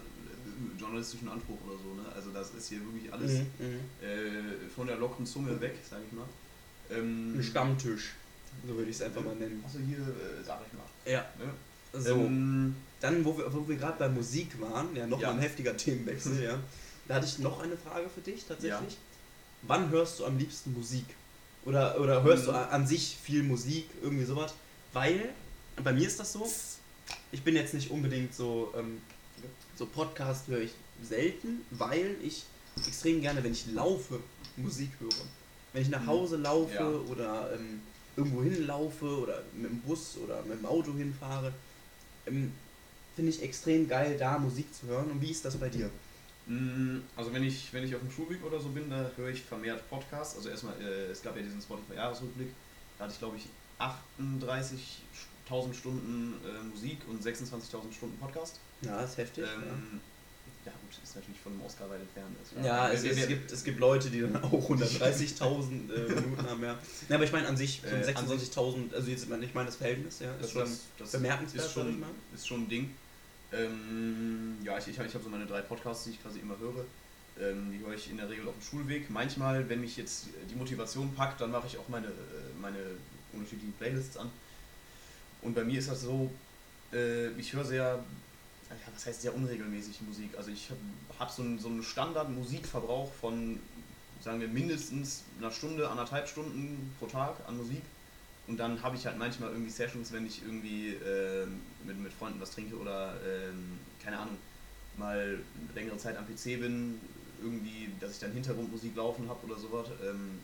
Speaker 2: journalistischen Anspruch oder so. Ne? Also das ist hier wirklich alles mhm, mhm. äh, von der lockeren Zunge weg, sage ich mal.
Speaker 1: Ähm, Ein Stammtisch, so würde ich es einfach mal nennen.
Speaker 2: Also hier, äh, sag ich mal.
Speaker 1: Ja. Ne? So, ähm, dann, wo wir, wo wir gerade bei Musik waren, ja, nochmal ja. ein heftiger Themenwechsel, ja. Da hatte ich noch eine Frage für dich tatsächlich. Ja. Wann hörst du am liebsten Musik? Oder, oder hörst du an sich viel Musik, irgendwie sowas? Weil, bei mir ist das so, ich bin jetzt nicht unbedingt so, ähm, so Podcast höre ich selten, weil ich extrem gerne, wenn ich laufe, Musik höre. Wenn ich nach Hause laufe ja. oder ähm, irgendwo hinlaufe oder mit dem Bus oder mit dem Auto hinfahre, ähm, finde ich extrem geil, da Musik zu hören. Und wie ist das bei dir?
Speaker 2: Mm, also wenn ich, wenn ich auf dem Schulweg oder so bin, da höre ich vermehrt Podcasts. Also erstmal, äh, es gab ja diesen Spotify-Jahresrückblick, da hatte ich glaube ich 38.000 Stunden äh, Musik und 26.000 Stunden Podcast.
Speaker 1: Ja, ist heftig.
Speaker 2: Ähm, ja. ja. gut, ist natürlich von einem Oscar weit entfernt.
Speaker 1: Ist, ja, es, es, gibt, es gibt Leute, die dann auch 130.000 äh, Minuten haben, ja. ja. Aber ich meine an sich, äh, 26.000, also jetzt, ich meine das Verhältnis, ja, ist das, schon das, bemerkenswert,
Speaker 2: ist schon, ist schon ein Ding. Ähm, ja, ich, ich, ich habe so meine drei Podcasts, die ich quasi immer höre. Ähm, die höre ich in der Regel auf dem Schulweg. Manchmal, wenn mich jetzt die Motivation packt, dann mache ich auch meine, äh, meine unterschiedlichen Playlists an. Und bei mir ist das so, äh, ich höre sehr, was heißt sehr unregelmäßig Musik. Also ich habe hab so einen, so einen Standard-Musikverbrauch von, sagen wir, mindestens einer Stunde, anderthalb Stunden pro Tag an Musik. Und dann habe ich halt manchmal irgendwie Sessions, wenn ich irgendwie äh, mit, mit Freunden was trinke oder, ähm, keine Ahnung, mal längere Zeit am PC bin, irgendwie, dass ich dann Hintergrundmusik laufen habe oder sowas. Ähm,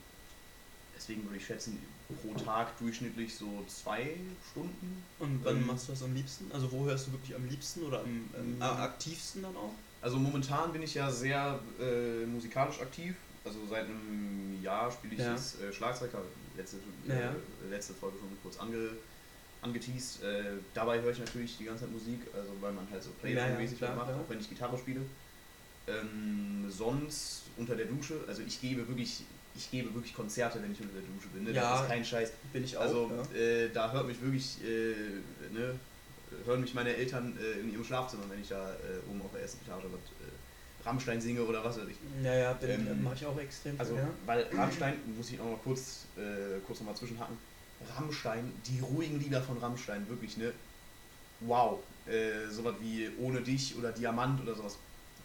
Speaker 2: deswegen würde ich schätzen, pro Tag durchschnittlich so zwei Stunden.
Speaker 1: Und wann ähm, machst du das am liebsten? Also wo hörst du wirklich am liebsten oder am ähm, aktivsten dann auch?
Speaker 2: Also momentan bin ich ja sehr äh, musikalisch aktiv. Also seit einem Jahr spiele ich ja. jetzt äh, Schlagzeug, letzte, ja. äh, letzte Folge schon kurz ange, angeteased. Äh, dabei höre ich natürlich die ganze Zeit Musik, also weil man halt so Playback-mäßig ja, macht, auch wenn ich Gitarre spiele. Ähm, sonst unter der Dusche, also ich gebe wirklich, ich gebe wirklich Konzerte, wenn ich unter der Dusche bin. Ne?
Speaker 1: Ja,
Speaker 2: das ist kein Scheiß.
Speaker 1: Bin ich auch.
Speaker 2: Also äh, da hört mich wirklich, äh, ne, hören mich meine Eltern äh, in ihrem Schlafzimmer, wenn ich da äh, oben auf der ersten Etage was Rammstein singe oder was weiß ich.
Speaker 1: Ja, ja, ähm, mache ich auch extrem.
Speaker 2: Also,
Speaker 1: ja.
Speaker 2: weil Rammstein, muss ich auch mal kurz, äh, kurz nochmal zwischenhacken, Rammstein, die ruhigen Lieder von Rammstein, wirklich, ne? Wow. Äh, sowas wie Ohne dich oder Diamant oder sowas.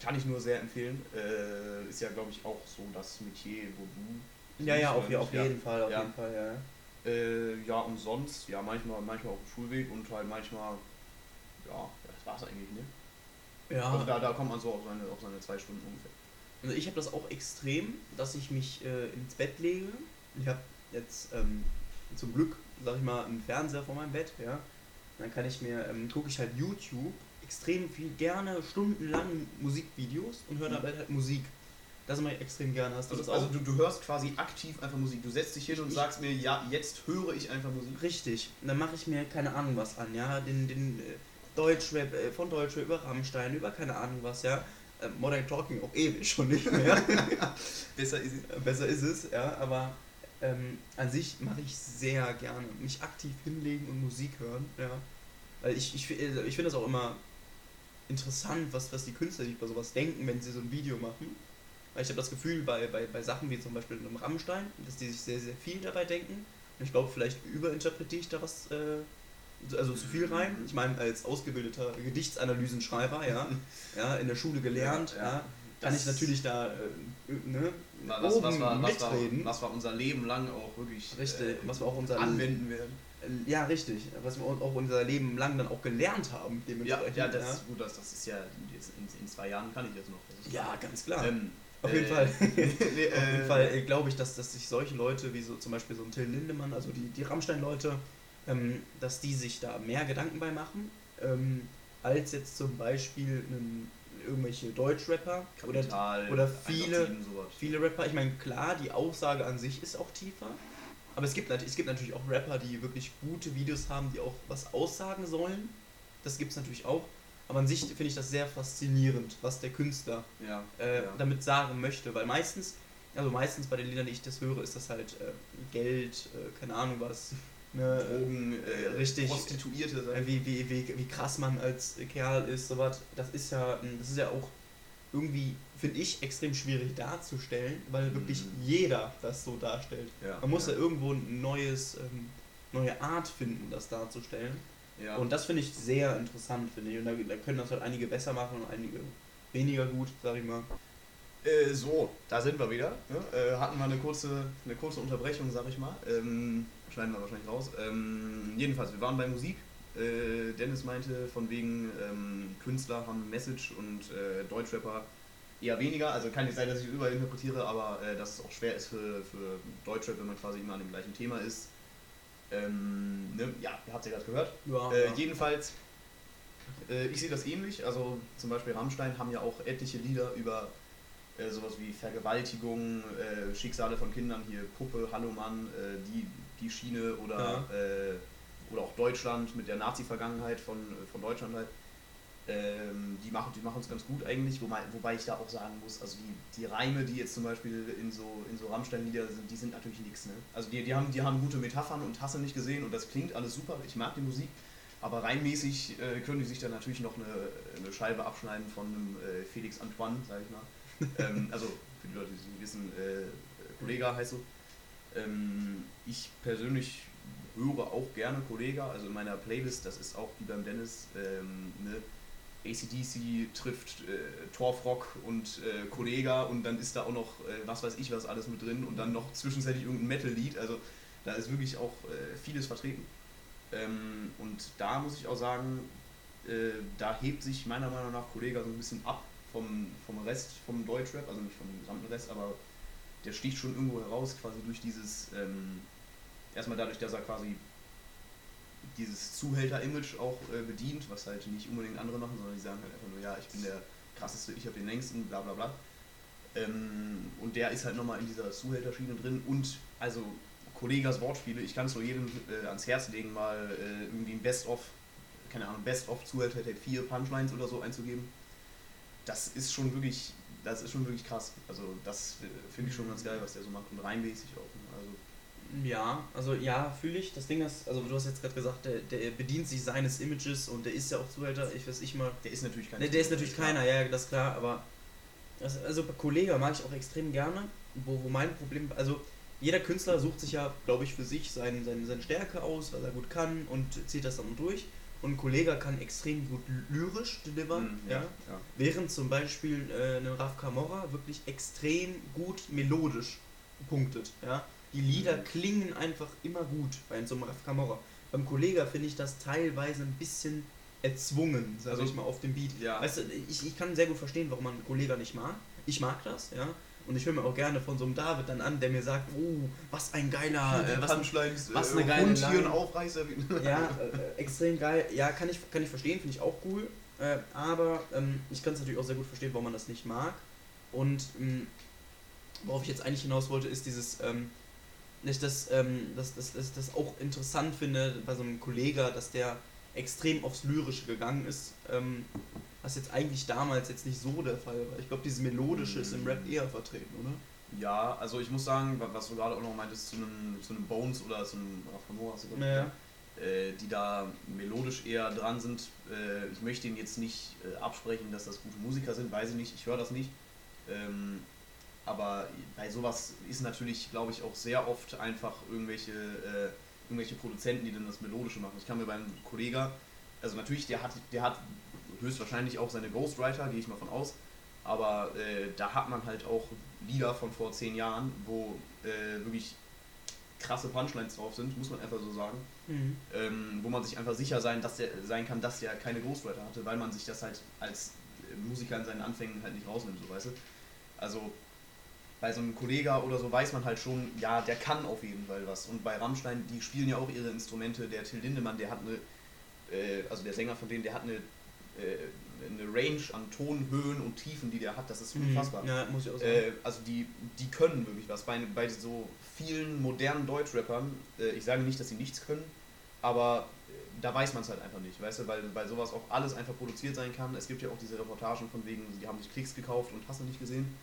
Speaker 2: Kann ich nur sehr empfehlen. Äh, ist ja, glaube ich, auch so das Metier, wo du.
Speaker 1: Ja, ja, auf, auf jeden Fall, auf ja. jeden Fall,
Speaker 2: ja. Äh, ja, und sonst, ja, manchmal, manchmal auf dem Schulweg und halt manchmal, ja, das war's eigentlich, ne? Ja. Also da, da kommt man so auf seine, auf seine zwei Stunden ungefähr.
Speaker 1: Also ich habe das auch extrem, dass ich mich äh, ins Bett lege. Ich habe jetzt ähm, zum Glück, sag ich mal, einen Fernseher vor meinem Bett, ja. Dann kann ich mir, ähm, gucke ich halt YouTube extrem viel gerne stundenlang Musikvideos und höre dabei halt Musik. Das mache ich extrem gerne. Hast
Speaker 2: du also, das auch? Also du, du hörst quasi aktiv einfach Musik. Du setzt dich hin und ich, sagst mir, ja, jetzt höre ich einfach Musik.
Speaker 1: Richtig. Und dann mache ich mir keine Ahnung was an, ja. Den, den, äh, Deutschrap, äh, von Deutschrap über Rammstein, über keine Ahnung was, ja. Äh, Modern Talking auch ewig schon nicht mehr.
Speaker 2: Besser ist es.
Speaker 1: Besser ist es, ja, aber ähm, an sich mache ich sehr gerne. Mich aktiv hinlegen und Musik hören, ja. Weil ich, ich, ich finde das auch immer interessant, was, was die Künstler sich bei sowas denken, wenn sie so ein Video machen. Weil ich habe das Gefühl, bei, bei, bei Sachen wie zum Beispiel einem Rammstein, dass die sich sehr, sehr viel dabei denken. Und ich glaube, vielleicht überinterpretiere ich da was, äh, also zu viel rein. Ich meine, als ausgebildeter Gedichtsanalysenschreiber, ja, ja, in der Schule gelernt, ja,
Speaker 2: Ja,
Speaker 1: kann ich natürlich da äh, ne,
Speaker 2: Was, was, was, war, was, war,
Speaker 1: mitreden.
Speaker 2: was war unser Leben lang auch wirklich
Speaker 1: Richtig,
Speaker 2: äh,
Speaker 1: was wir auch unser
Speaker 2: anwenden werden.
Speaker 1: Äh, Ja, richtig. Was wir auch unser Leben lang dann auch gelernt haben,
Speaker 2: Ja,
Speaker 1: dementsprechend.
Speaker 2: ja, das, Gut, das, das ist ja jetzt in, in zwei Jahren kann ich das noch. Das ist
Speaker 1: ja ganz klar.
Speaker 2: Ähm,
Speaker 1: Auf
Speaker 2: äh,
Speaker 1: jeden Fall.
Speaker 2: nee,
Speaker 1: Auf jeden
Speaker 2: äh,
Speaker 1: Fall äh, glaube ich, dass, dass sich solche Leute, wie so zum Beispiel so ein Till Lindemann, also die, die Rammstein-Leute, ähm, dass die sich da mehr Gedanken bei machen, ähm, als jetzt zum Beispiel einen, irgendwelche Deutschrapper oder
Speaker 2: Kapital,
Speaker 1: oder viele-
Speaker 2: 187, sowas.
Speaker 1: viele Rapper. Ich meine, klar, die Aussage an sich ist auch tiefer, aber es gibt, es gibt natürlich auch Rapper, die wirklich gute Videos haben, die auch was aussagen sollen. Das gibt es natürlich auch. Aber an sich finde ich das sehr faszinierend, was der Künstler
Speaker 2: Ja,
Speaker 1: äh,
Speaker 2: ja.
Speaker 1: damit sagen möchte, weil meistens, also meistens bei den Liedern, die ich das höre, ist das halt äh, Geld, äh, keine Ahnung was, ne,
Speaker 2: Drogen, äh,
Speaker 1: richtig.
Speaker 2: Prostituierte,
Speaker 1: äh, wie, wie, wie, wie krass man als Kerl ist, sowas, das ist ja, mh, das ist ja auch irgendwie, finde ich, extrem schwierig darzustellen, weil wirklich
Speaker 2: Mhm.
Speaker 1: jeder das so darstellt.
Speaker 2: ja,
Speaker 1: Man muss ja,
Speaker 2: ja,
Speaker 1: irgendwo ein neues, ähm, neue Art finden, das darzustellen.
Speaker 2: ja.
Speaker 1: Und das finde ich sehr interessant, finde ich. Und da, da können das halt einige besser machen und einige weniger gut, sag ich mal.
Speaker 2: Äh, so, da sind wir wieder. Ne? Äh, hatten wir eine kurze, eine kurze Unterbrechung, sag ich mal. Ähm, schneiden wir wahrscheinlich raus. Ähm, jedenfalls, wir waren bei Musik. Äh, Dennis meinte, von wegen ähm, Künstler haben Message und äh, Deutschrapper eher weniger. Also kann nicht sein, dass ich überinterpretiere, aber äh, dass es auch schwer ist für, für Deutschrap, wenn man quasi immer an dem gleichen Thema ist. Ähm, ne? Ja, ihr habt es ja gerade gehört.
Speaker 1: Ja,
Speaker 2: Äh,
Speaker 1: ja.
Speaker 2: jedenfalls, äh, ich sehe das ähnlich. Also zum Beispiel Rammstein haben ja auch etliche Lieder über äh, sowas wie Vergewaltigung, äh, Schicksale von Kindern, hier Puppe, Hallo Mann, äh, die, die Schiene oder, äh, oder auch Deutschland mit der Nazi-Vergangenheit von, von Deutschland halt. Ähm, die machen die es ganz gut eigentlich, wobei, wobei ich da auch sagen muss, also die, die Reime, die jetzt zum Beispiel in so, in so Rammstein-Lieder sind, die sind natürlich nichts. Ne? Also die, die, haben, die haben gute Metaphern und Hasse nicht gesehen und das klingt alles super, ich mag die Musik, aber reinmäßig äh, können die sich dann natürlich noch eine, eine Scheibe abschneiden von einem äh, Felix Antoine, sag ich mal. ähm, also für die Leute, die wissen, äh, Kollega heißt so. Ähm, ich persönlich höre auch gerne Kollega, also in meiner Playlist, das ist auch wie beim Dennis, ähm, ne, ACDC trifft äh, Torfrock und äh, Kollega und dann ist da auch noch äh, was weiß ich was alles mit drin und dann noch zwischenzeitlich irgendein Metal-Lied, also da ist wirklich auch äh, vieles vertreten. Ähm, und da muss ich auch sagen, äh, da hebt sich meiner Meinung nach Kollega so ein bisschen ab vom, vom Rest, vom Deutschrap, also nicht vom gesamten Rest, aber der sticht schon irgendwo heraus, quasi durch dieses, ähm, erstmal dadurch, dass er quasi dieses Zuhälter-Image auch äh, bedient, was halt nicht unbedingt andere machen, sondern die sagen halt einfach nur, ja, ich bin der krasseste, ich habe den längsten, bla bla bla. Ähm, und der ist halt nochmal in dieser Zuhälterschiene drin und also Kollegas Wortspiele, ich kann es nur jedem äh, ans Herz legen, mal äh, irgendwie ein Best-of, keine Ahnung, Best-of Zuhälter Tape 4 Punchlines oder so einzugeben. Das ist schon wirklich, das ist schon wirklich krass. Also das äh, finde ich schon ganz geil, was der so macht und reinmäßig auch.
Speaker 1: Ja, also ja, fühle ich. Das Ding ist, also du hast jetzt gerade gesagt, der, der bedient sich seines Images und der ist ja auch Zuhälter, ich weiß ich mal.
Speaker 2: der ist natürlich kein
Speaker 1: Ne, der ist natürlich keiner, ja, das ist klar, aber das, also bei Kollega mag ich auch extrem gerne, wo, wo mein Problem, also jeder Künstler sucht sich ja, glaube ich, für sich sein, sein, seine Stärke aus, was er gut kann und zieht das dann durch. Und ein Kollege kann extrem gut lyrisch delivern,
Speaker 2: Mhm,
Speaker 1: ja.
Speaker 2: ja.
Speaker 1: Während zum Beispiel äh, eine Raf Camorra wirklich extrem gut melodisch punktet. Ja? Die Lieder klingen einfach immer gut bei so einem Raf Camorra. Beim Kollega finde ich das teilweise ein bisschen erzwungen, sag
Speaker 2: Also-
Speaker 1: ich mal, auf dem Beat.
Speaker 2: Ja.
Speaker 1: Weißt du, ich, ich kann sehr gut verstehen, warum man einen Kollega nicht mag. Ich mag das, ja. Und ich höre mir auch gerne von so einem David dann an, der mir sagt, oh, was ein geiler, äh, was, was
Speaker 2: äh,
Speaker 1: eine geile
Speaker 2: Hund hier ein Aufreißer.
Speaker 1: ja, äh, extrem geil. Ja, kann ich, kann ich verstehen, finde ich auch cool. Äh, aber ähm, ich kann es natürlich auch sehr gut verstehen, warum man das nicht mag. Und ähm, worauf ich jetzt eigentlich hinaus wollte, ist dieses, ähm, dass ich das, ähm, das, das, das, das auch interessant finde bei so einem Kollegen, dass der extrem aufs Lyrische gegangen ist. Ähm, was jetzt eigentlich damals jetzt nicht so der Fall war. Ich glaube, dieses Melodische ist im Rap eher vertreten, oder?
Speaker 2: Ja, also ich muss sagen, wa- was du gerade auch noch meintest zu einem, zu einem Bones oder zu einem Rafamor, hast du
Speaker 1: Ja.
Speaker 2: äh, die da melodisch eher dran sind. Äh, ich möchte ihnen jetzt nicht äh, absprechen, dass das gute Musiker sind, weiß ich nicht, ich höre das nicht. Ähm, aber bei sowas ist natürlich, glaube ich, auch sehr oft einfach irgendwelche, äh, irgendwelche Produzenten, die dann das Melodische machen. Ich kann mir beim Kollegen, also natürlich, der hat, der hat höchstwahrscheinlich auch seine Ghostwriter, gehe ich mal von aus, aber äh, da hat man halt auch Lieder von vor zehn Jahren, wo äh, wirklich krasse Punchlines drauf sind, muss man einfach so sagen. Mhm. Ähm, wo man sich einfach sicher sein, dass der, sein kann, dass der keine Ghostwriter hatte, weil man sich das halt als Musiker in seinen Anfängen halt nicht rausnimmt, so weißt du. Also bei so einem Kollega oder so weiß man halt schon, ja, der kann auf jeden Fall was. Und bei Rammstein, die spielen ja auch ihre Instrumente. Der Till Lindemann, der hat eine, äh, also der Sänger von denen, der hat eine, äh, eine Range an Tonhöhen und Tiefen, die der hat. Das ist mhm. unfassbar. Ja, muss ich auch sagen. Äh, also die, die können wirklich was. Bei, bei so vielen modernen Deutschrappern, äh, ich sage nicht, dass sie nichts können, aber äh, da weiß man es halt einfach nicht, weißt du, weil bei sowas auch alles einfach produziert sein kann. Es gibt ja auch diese Reportagen von wegen, die haben sich Klicks gekauft und hast du nicht gesehen.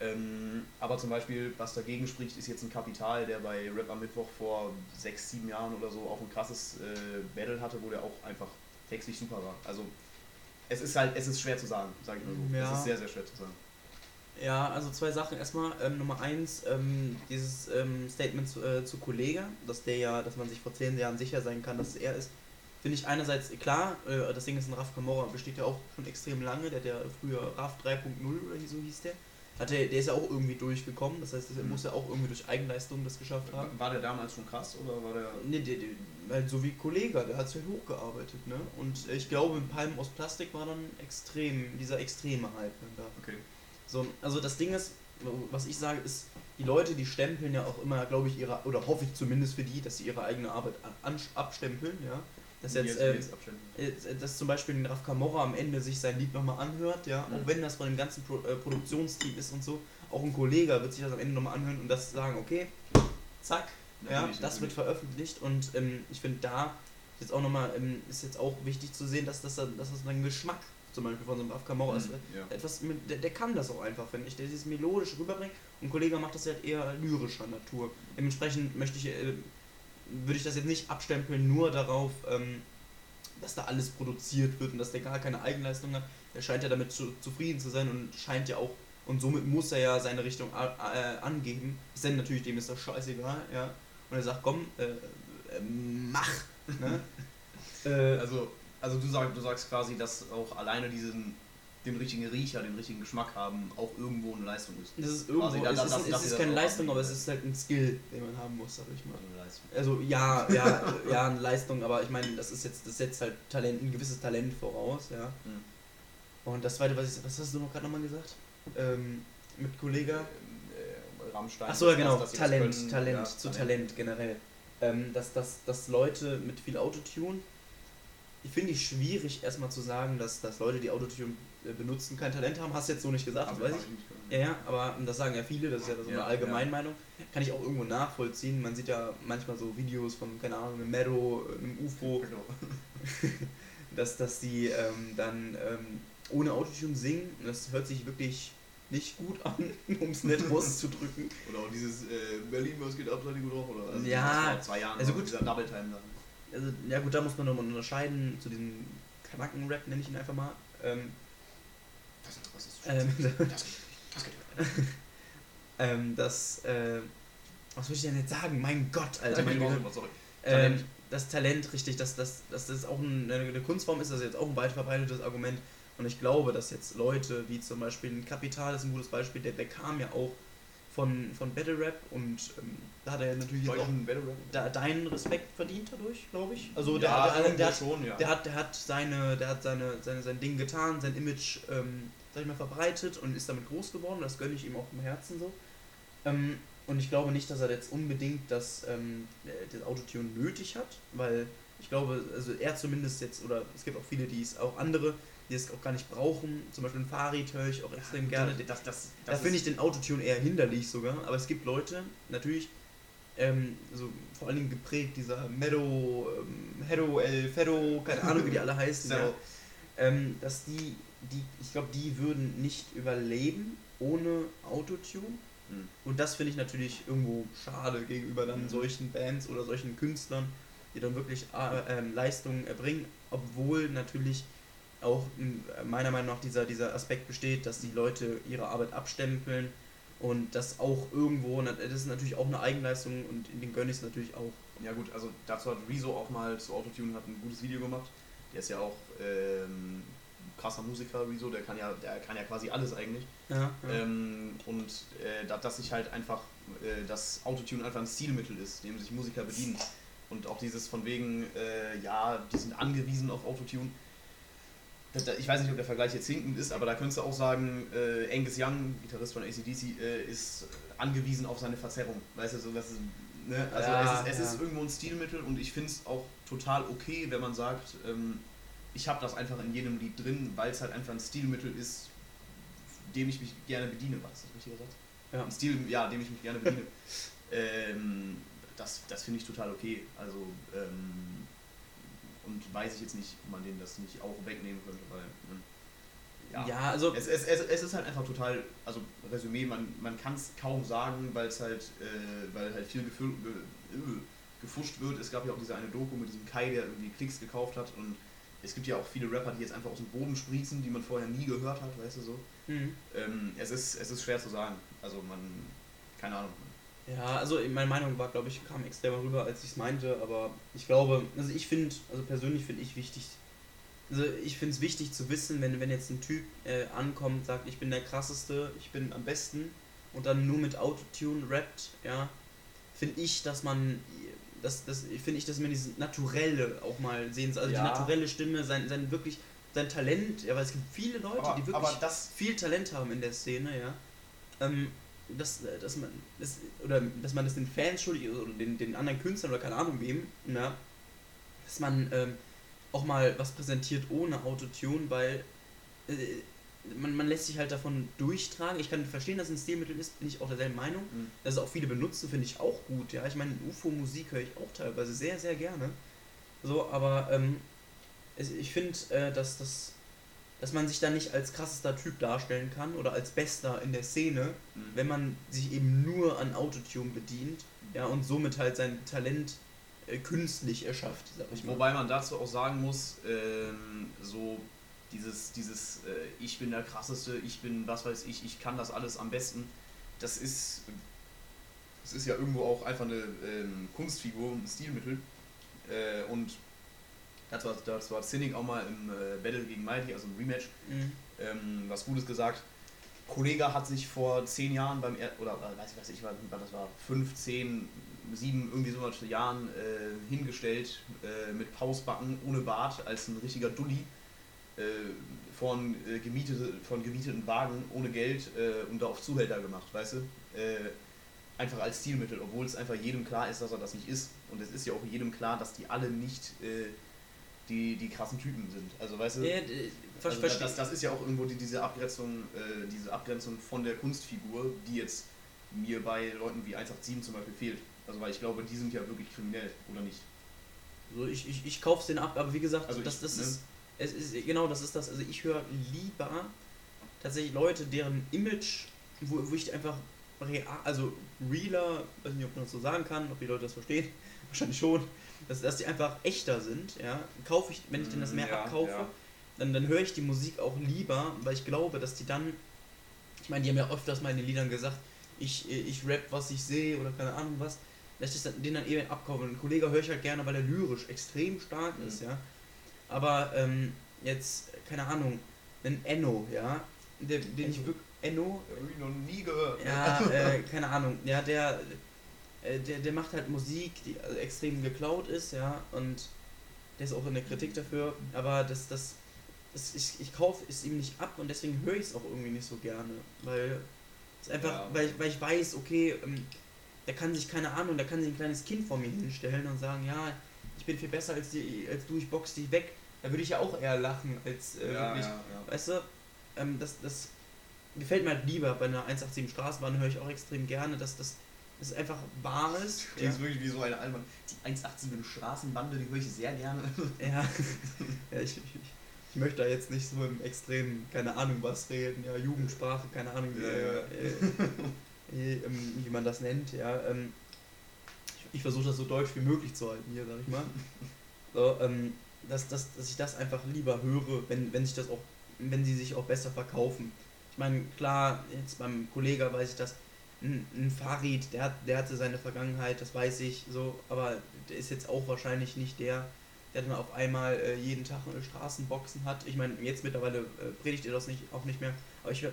Speaker 2: Ähm, aber zum Beispiel, was dagegen spricht, ist jetzt ein Kapital, der bei Rap am Mittwoch vor sechs, sieben Jahren oder so auch ein krasses äh, Battle hatte, wo der auch einfach textlich super war. Also es ist halt, es ist schwer zu sagen, sage ich mal so. Ja. Es ist sehr, sehr schwer zu sagen.
Speaker 1: Ja, also zwei Sachen. Erstmal ähm, Nummer eins, ähm, dieses ähm, Statement zu, äh, zu Kollega, dass der ja, dass man sich vor zehn Jahren sicher sein kann, dass es er ist. Finde ich einerseits klar, äh, das Ding ist ein Raf Camorra, besteht ja auch schon extrem lange, der hat ja früher Raf 3.0 oder so hieß der. Hat der, der ist ja auch irgendwie durchgekommen, das heißt, er mhm. muss ja auch irgendwie durch Eigenleistung das geschafft haben.
Speaker 2: War der damals schon krass oder war der.
Speaker 1: Nee, der, der halt so wie Kollege, der hat sich halt hochgearbeitet, ne? Und ich glaube, Palmen aus Plastik war dann extrem, dieser extreme Hype da. Okay. So, also das Ding ist, was ich sage, ist, die Leute, die stempeln ja auch immer, glaube ich, ihre, oder hoffe ich zumindest für die, dass sie ihre eigene Arbeit an, abstempeln, ja. Dass jetzt, ähm, äh, dass zum Beispiel ein Raf Camorra am Ende sich sein Lied nochmal anhört, ja, mhm. auch wenn das von dem ganzen Pro, äh, Produktionsteam ist und so, auch ein Kollege wird sich das am Ende nochmal anhören und das sagen, okay, zack, natürlich, ja, das natürlich. wird veröffentlicht und ähm, ich finde da jetzt auch nochmal, ähm, ist jetzt auch wichtig zu sehen, dass das, dass das ein Geschmack zum Beispiel von so einem Afka Mauer, mhm, ja. etwas mit, der, der, kann das auch einfach, finde ich, der dieses melodisch rüberbringt und ein Kollege macht das halt eher lyrischer Natur. Dementsprechend möchte ich, äh, würde ich das jetzt nicht abstempeln nur darauf, ähm, dass da alles produziert wird und dass der gar keine Eigenleistung hat. Er scheint ja damit zu, zufrieden zu sein und scheint ja auch, und somit muss er ja seine Richtung äh, angeben. Ist denn natürlich dem ist das scheißegal, ja. Und er sagt, komm, äh, äh, mach. Ne?
Speaker 2: Äh, also also du, sag, du sagst quasi, dass auch alleine diesen den richtigen Riecher, den richtigen Geschmack haben, auch irgendwo eine Leistung ist.
Speaker 1: Das ist irgendwo, quasi, es, ist, es ist keine Leistung, aber es ist halt ein Skill, den man haben muss, sag ich mal. Also ja, ja, ja, eine Leistung, aber ich meine, das ist jetzt, das setzt halt Talent, ein gewisses Talent voraus, ja. Mhm. Und das zweite, was ich, was hast du noch gerade nochmal gesagt? Ähm, mit Kollege? Äh, Rammstein. Achso, ja genau, das, Talent, können, Talent, ja, zu Talent, Talent generell. Ähm, dass, dass, dass Leute mit viel Autotune ich finde ich schwierig, erstmal zu sagen, dass, dass Leute, die Autotune benutzen, kein Talent haben. Hast du jetzt so nicht gesagt, das weiß ich. Ja, ja, aber das sagen ja viele, das ist ja so eine ja, Allgemeinmeinung. Ja. Kann ich auch irgendwo nachvollziehen. Man sieht ja manchmal so Videos von, keine Ahnung, einem Meadow, einem UFO, genau. dass, dass die ähm, dann ähm, ohne Autotune singen. Das hört sich wirklich nicht gut an, um es nett auszudrücken.
Speaker 2: Oder auch dieses äh, Berlin, was geht ab, seid ihr gut drauf? Oder?
Speaker 1: Also ja, zwei Jahren also gut, dieser Double Time dann also, ja gut, da muss man nochmal unterscheiden zu diesem Kanacken-Rap, nenne ich ihn einfach mal. Ähm, das ist was ist ähm, das, das geht, das geht. ähm, das, äh, was würde ich denn jetzt sagen? Mein Gott, Alter. Mein Gott, ähm, das Talent, richtig, dass das, das, das auch eine, eine Kunstform ist, das ist jetzt auch ein weit verbreitetes Argument. Und ich glaube, dass jetzt Leute wie zum Beispiel ein Kapital ist ein gutes Beispiel, der bekam ja auch von, von Battle Rap und ähm, da hat er natürlich jetzt auch da, deinen Respekt verdient dadurch, glaube ich. Also der, ja, der, der, der, hat, schon, ja. der, hat, der hat seine, der hat seine, seine, sein Ding getan, sein Image, ähm, sag ich mal, verbreitet und ist damit groß geworden. Das gönne ich ihm auch im Herzen so. Ähm, und ich glaube nicht, dass er jetzt unbedingt das, ähm, das Autotune nötig hat, weil ich glaube, also er zumindest jetzt, oder es gibt auch viele, die es auch andere, die es auch gar nicht brauchen. Zum Beispiel ein Farid höre ich auch extrem ja, gerne. Das, das, das da finde ich den Autotune eher hinderlich sogar. Aber es gibt Leute, natürlich, ähm, so vor allen Dingen geprägt, dieser Meadow, ähm, Hedo, El Fedo, keine Ahnung, wie die alle heißen, ja. ähm, dass die, die ich glaube, die würden nicht überleben ohne Autotune. Mhm. Und das finde ich natürlich irgendwo schade gegenüber dann mhm. solchen Bands oder solchen Künstlern, die dann wirklich äh, ähm, Leistungen erbringen, obwohl natürlich auch äh, meiner Meinung nach dieser, dieser Aspekt besteht, dass die Leute ihre Arbeit abstempeln und das auch irgendwo, das ist natürlich auch eine Eigenleistung und den gönne ich es natürlich auch.
Speaker 2: Ja gut, also dazu hat Rezo auch mal zu Autotune hat ein gutes Video gemacht. Der ist ja auch ähm, krasser Musiker, Rezo, der kann ja, der kann ja quasi alles eigentlich.
Speaker 1: Ja, ja.
Speaker 2: Ähm, und äh, dass sich halt einfach äh, das Autotune einfach ein Stilmittel ist, dem sich Musiker bedienen. Und auch dieses von wegen, äh, ja, die sind angewiesen auf Autotune ich weiß nicht, ob der Vergleich jetzt hinkend ist, aber da könntest du auch sagen, äh, Angus Young, Gitarrist von ACDC, äh, ist angewiesen auf seine Verzerrung. Weißt du, so was ist, ne? Also ja, es, ist, es ja. ist irgendwo ein Stilmittel und ich finde es auch total okay, wenn man sagt, ähm, ich habe das einfach in jedem Lied drin, weil es halt einfach ein Stilmittel ist, dem ich mich gerne bediene. War das das richtige Satz? Ja. Ein Stil, ja, dem ich mich gerne bediene. ähm, das das finde ich total okay. Also ähm, und weiß ich jetzt nicht, ob man denen das nicht auch wegnehmen könnte, weil. Ne,
Speaker 1: ja, ja, also.
Speaker 2: Es, es, es, es ist halt einfach total, also Resümee, man, man kann es kaum sagen, weil es halt, äh, weil halt viel äh, gefuscht wird. Es gab ja auch diese eine Doku mit diesem Kai, der irgendwie Klicks gekauft hat und es gibt ja auch viele Rapper, die jetzt einfach aus dem Boden sprießen, die man vorher nie gehört hat, weißt du so. Mhm. Ähm, es, ist, es ist schwer zu sagen. Also man, keine Ahnung,
Speaker 1: ja, also meine Meinung war, glaube ich, kam extrem rüber, als ich es meinte, aber ich glaube, also ich finde, also persönlich finde ich wichtig, also ich finde es wichtig zu wissen, wenn, wenn jetzt ein Typ äh, ankommt, sagt, ich bin der krasseste, ich bin am besten und dann nur mit Autotune rappt, ja, finde ich, dass man, das, das finde ich, dass man dieses Naturelle auch mal sehen soll, also ja. die naturelle Stimme, sein, sein wirklich, sein Talent, ja, weil es gibt viele Leute,
Speaker 2: aber,
Speaker 1: die wirklich viel Talent haben in der Szene, ja, ähm, dass, dass man das, oder dass man das den Fans schuldig ist oder den, den anderen Künstlern oder keine Ahnung wem, na, dass man ähm, auch mal was präsentiert ohne Autotune, weil äh, man, man lässt sich halt davon durchtragen. Ich kann verstehen, dass es ein Stilmittel ist, bin ich auch derselben Meinung. Mhm. Dass es auch viele benutzen, finde ich auch gut. Ja, ich meine, UFO-Musik höre ich auch teilweise sehr, sehr gerne. So, aber ähm, ich finde, äh, dass das dass man sich da nicht als krassester Typ darstellen kann oder als Bester in der Szene, mhm. wenn man sich eben nur an Autotune bedient ja, und somit halt sein Talent äh, künstlich erschafft,
Speaker 2: sag ich mal. Wobei man dazu auch sagen muss, ähm, so dieses, dieses äh, ich bin der krasseste, ich bin was weiß ich, ich kann das alles am besten, das ist, das ist ja irgendwo auch einfach eine ähm, Kunstfigur, ein Stilmittel äh, und Dazu hat, dazu hat Sinning auch mal im äh, Battle gegen Mighty, also im Rematch, mhm. ähm, was Gutes gesagt. Kollege hat sich vor zehn Jahren beim, er oder äh, weiß ich, weiß ich, was das war, fünf, zehn, sieben, irgendwie so Jahren äh, hingestellt äh, mit Pausbacken, ohne Bart, als ein richtiger Dulli von, äh, gemietete, von gemieteten Wagen ohne Geld äh, und da auf Zuhälter gemacht, weißt du? einfach als Stilmittel, obwohl es einfach jedem klar ist, dass er das nicht ist. Und es ist ja auch jedem klar, dass die alle nicht die, die krassen Typen sind. Also weißt du, ja, also das, das ist ja auch irgendwo die, diese Abgrenzung, äh, diese Abgrenzung von der Kunstfigur, die jetzt mir bei Leuten wie 187 zum Beispiel fehlt. Also weil ich glaube, die sind ja wirklich kriminell, oder nicht?
Speaker 1: So, ich, ich, ich kauf's den ab, aber wie gesagt, also das, das ne? ist, es ist, genau, das ist das, also ich höre lieber tatsächlich Leute, deren Image, wo, wo ich einfach real, also realer, weiß nicht, ob man das so sagen kann, ob die Leute das verstehen, wahrscheinlich schon, dass, dass die einfach echter sind, ja, kaufe ich, wenn ich denn das mehr ja, abkaufe, ja. dann, dann höre ich die Musik auch lieber, weil ich glaube, dass die dann, ich meine, die haben ja öfters mal in den Liedern gesagt, ich, ich rap, was ich sehe oder keine Ahnung was, dass ich den dann eben abkaufe. Und einen Kollege höre ich halt gerne, weil er lyrisch extrem stark mhm. ist, ja. Aber ähm, jetzt, keine Ahnung, ein Enno, ja, der, den ich wirklich, Enno,
Speaker 2: Hab ich noch nie gehört.
Speaker 1: Ja, äh, keine Ahnung, ja, der äh, der, der macht halt Musik, die also extrem geklaut ist, ja, und der ist auch in der Kritik dafür, aber das, das, das ich, ich kaufe es ihm nicht ab und deswegen höre ich es auch irgendwie nicht so gerne, weil es einfach, ja. weil, weil ich weiß, okay, ähm, der kann sich, keine Ahnung, da kann sich ein kleines Kind vor mir hinstellen und sagen, ja, ich bin viel besser als, die, als du, ich box dich weg. Da würde ich ja auch eher lachen, als äh, ja, wirklich, ja, weißt du, ähm, das, das gefällt mir halt lieber. Bei einer 187 Straßenbahn höre ich auch extrem gerne, dass das es einfach wahr ist.
Speaker 2: Die ja. ist wirklich wie so eine Allmann. Die 1,87 Straßenbande, die höre ich sehr gerne.
Speaker 1: Ja, ja ich, ich, ich, möchte da jetzt nicht so im Extrem, keine Ahnung was reden, ja, Jugendsprache, keine Ahnung, wie, ja, ja. Äh, äh, wie man das nennt, ja. Ähm, ich versuche das so deutsch wie möglich zu halten hier, sag ich mal. So, ähm, dass, dass, dass ich das einfach lieber höre, wenn, wenn sich das auch, wenn sie sich auch besser verkaufen. Ich meine, klar, jetzt beim Kollegen weiß ich das, ein, ein Farid, der, hat, der hatte seine Vergangenheit, das weiß ich so, aber der ist jetzt auch wahrscheinlich nicht der, der dann auf einmal äh, jeden Tag äh, Straßenboxen hat. Ich meine, jetzt mittlerweile äh, predigt er das nicht, auch nicht mehr, aber ich,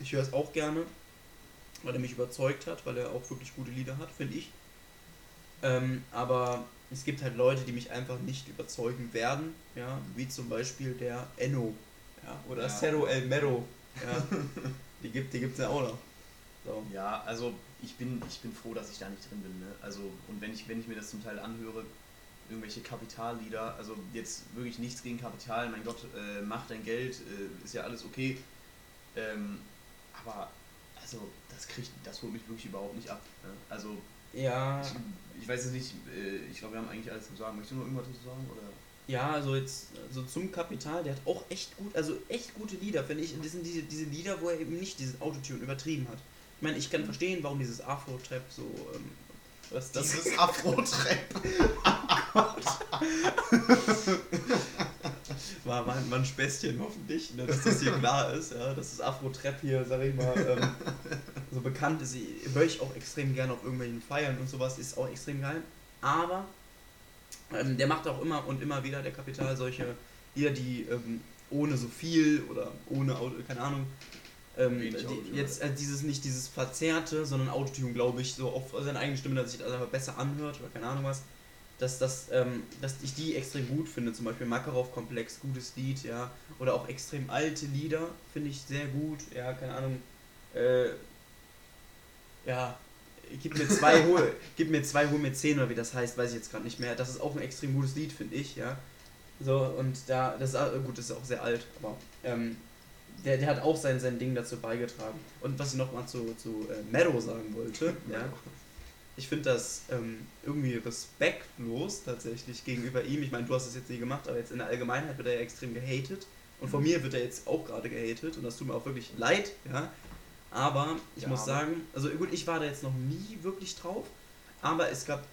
Speaker 1: ich höre es auch gerne, weil er mich überzeugt hat, weil er auch wirklich gute Lieder hat, finde ich. Ähm, aber es gibt halt Leute, die mich einfach nicht überzeugen werden, ja, wie zum Beispiel der Enno, ja, oder
Speaker 2: Ja.
Speaker 1: Cerro El Mero, ja, die gibt die gibt's ja auch noch. So.
Speaker 2: Ja, also ich bin, ich bin froh, dass ich da nicht drin bin. Ne? Also, und wenn ich, wenn ich mir das zum Teil anhöre, irgendwelche Kapitallieder, also jetzt wirklich nichts gegen Kapital, mein Gott, äh, mach dein Geld, äh, ist ja alles okay. Ähm, aber also das kriegt, das holt mich wirklich überhaupt nicht ab. Ne? Also
Speaker 1: Ja,
Speaker 2: ich, ich weiß es nicht, äh, ich glaube wir haben eigentlich alles zu sagen. Möchtest du noch irgendwas dazu sagen? Oder?
Speaker 1: ja, also jetzt also zum Kapital, der hat auch echt gut, also echt gute Lieder, finde ich. Und das sind diese, diese Lieder, wo er eben nicht diesen Autotune übertrieben hat. Ich meine, ich kann verstehen, warum dieses Afro-Trap so, ähm, was das
Speaker 2: ist Afro-Trap.
Speaker 1: war, war, war ein Späßchen hoffentlich, ne, dass das hier klar ist, ja, dass das Afro-Trap hier, sag ich mal, ähm, so bekannt ist. Ich- Höre ich auch extrem gerne auf irgendwelchen Feiern und sowas, ist auch extrem geil. Aber ähm, der macht auch immer und immer wieder, der Kapital, solche Lieder, die ähm, ohne so viel oder ohne Auto, keine Ahnung, ähm, die, jetzt äh, dieses nicht dieses verzerrte, sondern Autotune, glaube ich, so auf seine eigene Stimme, dass sich das einfach besser anhört oder keine Ahnung was dass, das, ähm, dass ich die extrem gut finde. Zum Beispiel Makarov-Komplex, gutes Lied, ja. Oder auch extrem alte Lieder, finde ich sehr gut. Ja, keine Ahnung. Äh, ja, gib mir zwei, hol, gib mir zwei, hol mir zehn oder wie das heißt, weiß ich jetzt gerade nicht mehr. Das ist auch ein extrem gutes Lied, finde ich, ja. So, und da, das ist auch- gut, das ist auch sehr alt, aber ähm, der, der hat auch sein, sein Ding dazu beigetragen. Und was ich nochmal zu, zu äh, Meadow sagen wollte, ja. Ich finde das ähm, irgendwie respektlos tatsächlich gegenüber ihm. Ich meine, du hast es jetzt nie gemacht, aber jetzt in der Allgemeinheit wird er ja extrem gehatet. Und von mir wird er jetzt auch gerade gehatet und das tut mir auch wirklich leid, ja. Aber ich
Speaker 2: Ja,
Speaker 1: muss
Speaker 2: aber-
Speaker 1: sagen, also gut, ich war da jetzt noch nie wirklich drauf, aber es gab,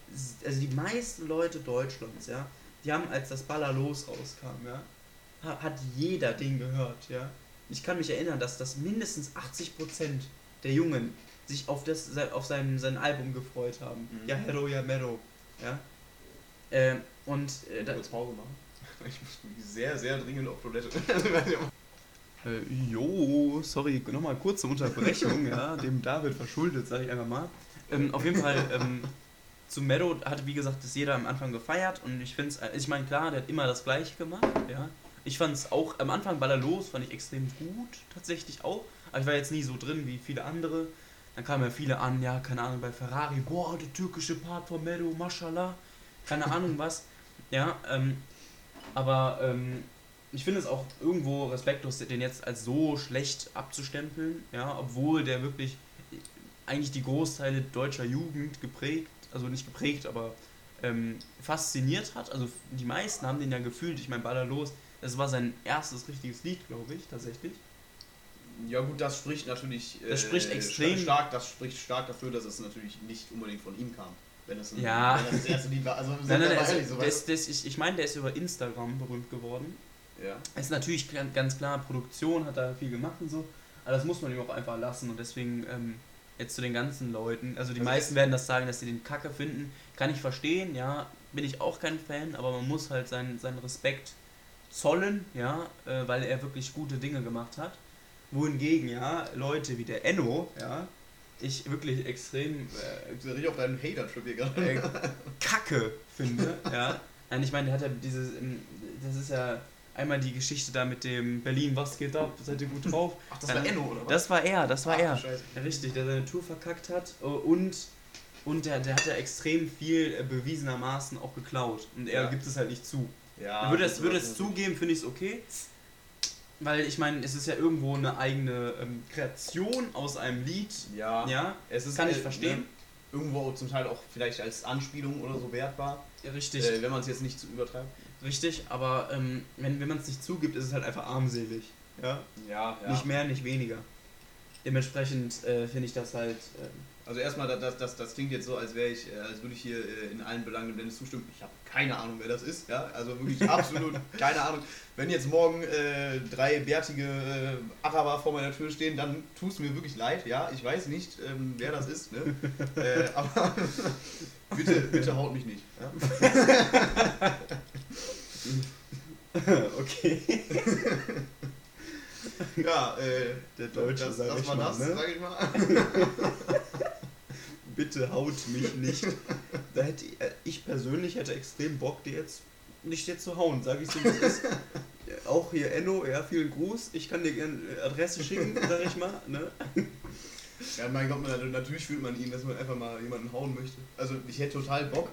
Speaker 1: also die meisten Leute Deutschlands, ja, die haben, als das Baller los rauskam, ja, ha- hat jeder den gehört, ja. Ich kann mich erinnern, dass das mindestens 80% der Jungen sich auf, das, auf sein, sein Album gefreut haben.
Speaker 2: Mhm.
Speaker 1: Ja, Hello, ja, Meadow. Ja. Ähm, und äh, da,
Speaker 2: kurz Pause machen. Ich muss sehr, sehr dringend auf Toilette.
Speaker 1: Äh, jo, sorry, nochmal kurze Unterbrechung, ja, dem David verschuldet, sage ich einfach mal. Ähm, auf jeden Fall, ähm, zu Meadow hat, wie gesagt, das jeder am Anfang gefeiert und ich finde es, ich meine, klar, der hat immer das Gleiche gemacht, ja. Ich fand es auch, am Anfang Baller los, fand ich extrem gut, tatsächlich auch, aber ich war jetzt nie so drin wie viele andere. Dann kamen ja viele an, ja, keine Ahnung, bei Ferrari, boah, der türkische Part von Meadow, mashallah, keine Ahnung was, ja, ähm, aber, ähm, ich finde es auch irgendwo respektlos, den jetzt als so schlecht abzustempeln, ja, obwohl der wirklich eigentlich die Großteile deutscher Jugend geprägt, also nicht geprägt, aber ähm, fasziniert hat. Also die meisten haben den ja gefühlt, ich meine, Baller los, das war sein erstes richtiges Lied, glaube ich, tatsächlich.
Speaker 2: Ja gut, das spricht natürlich
Speaker 1: Das spricht extrem-
Speaker 2: stark, das spricht stark dafür, dass es natürlich nicht unbedingt von ihm kam. Wenn es, ein,
Speaker 1: Ja.
Speaker 2: wenn das, erste Lied war. Also
Speaker 1: Nein, nein, also,
Speaker 2: ehrlich, so,
Speaker 1: ich, ich meine, der ist über Instagram berühmt geworden.
Speaker 2: ja.
Speaker 1: Ist natürlich gan- ganz klar, Produktion hat da viel gemacht und so, aber das muss man ihm auch einfach lassen und deswegen ähm, jetzt zu den ganzen Leuten, also die
Speaker 2: Also
Speaker 1: meisten werden das sagen, dass sie den Kacke finden, kann ich verstehen, ja, bin ich auch kein Fan, aber man muss halt seinen, seinen Respekt zollen, ja, äh, weil er wirklich gute Dinge gemacht hat. Wohingegen, ja, Leute wie der Enno, ja, ich wirklich extrem äh,
Speaker 2: Ich bin richtig auf deinen Hater-Trip hier gerade.
Speaker 1: äh, Kacke finde, ja. Nein, ich meine, der hat ja dieses, ähm, das ist ja einmal die Geschichte da mit dem Berlin, was geht ab, seid ihr gut drauf?
Speaker 2: Ach, das war Enno, oder was?
Speaker 1: Das war er, das war
Speaker 2: Ach,
Speaker 1: er.
Speaker 2: Scheiße.
Speaker 1: Richtig, der seine Tour verkackt hat äh, und, und der, der hat ja extrem viel äh, bewiesenermaßen auch geklaut und er
Speaker 2: Ja.
Speaker 1: gibt es halt nicht zu.
Speaker 2: Ja,
Speaker 1: würde es, würde es zugeben, finde ich es okay. Weil ich meine, es ist ja irgendwo eine eigene ähm, Kreation aus einem Lied.
Speaker 2: Ja,
Speaker 1: Ja,
Speaker 2: es ist
Speaker 1: kann ich
Speaker 2: äh,
Speaker 1: verstehen.
Speaker 2: Ne, irgendwo zum Teil auch vielleicht als Anspielung oder so wertbar,
Speaker 1: Ja, richtig.
Speaker 2: äh, wenn man es jetzt nicht zu übertreibt.
Speaker 1: Richtig, aber ähm, wenn, wenn man es nicht zugibt, ist es halt einfach armselig. Ja?
Speaker 2: Ja,
Speaker 1: Nicht mehr, nicht weniger. Dementsprechend äh, finde ich das halt. ähm,
Speaker 2: Also erstmal, das, das, das klingt jetzt so, als wäre ich, äh, als würde ich hier äh, in allen Belangen dem Dennis zustimmen. Ich habe keine Ahnung, wer das ist, ja. Also wirklich absolut keine Ahnung. Wenn jetzt morgen äh, drei bärtige äh, Araber vor meiner Tür stehen, dann tut es mir wirklich leid, ja. Ich weiß nicht, ähm, wer das ist, ne? äh, aber bitte, bitte haut mich nicht. Ja?
Speaker 1: okay.
Speaker 2: Ja, äh,
Speaker 1: Der Deutsche,
Speaker 2: das,
Speaker 1: sag
Speaker 2: das
Speaker 1: ich
Speaker 2: war
Speaker 1: mal,
Speaker 2: das,
Speaker 1: ne?
Speaker 2: sag ich mal.
Speaker 1: Bitte haut mich nicht. Da hätte ich, äh, ich persönlich hätte extrem Bock, dir jetzt nicht jetzt zu hauen, sag ich so. Auch hier Enno, ja, vielen Gruß. Ich kann dir gerne Adresse schicken, sag ich mal. Ne?
Speaker 2: Ja, mein Gott, man, natürlich fühlt man ihn, dass man einfach mal jemanden hauen möchte. Also ich hätte total Bock.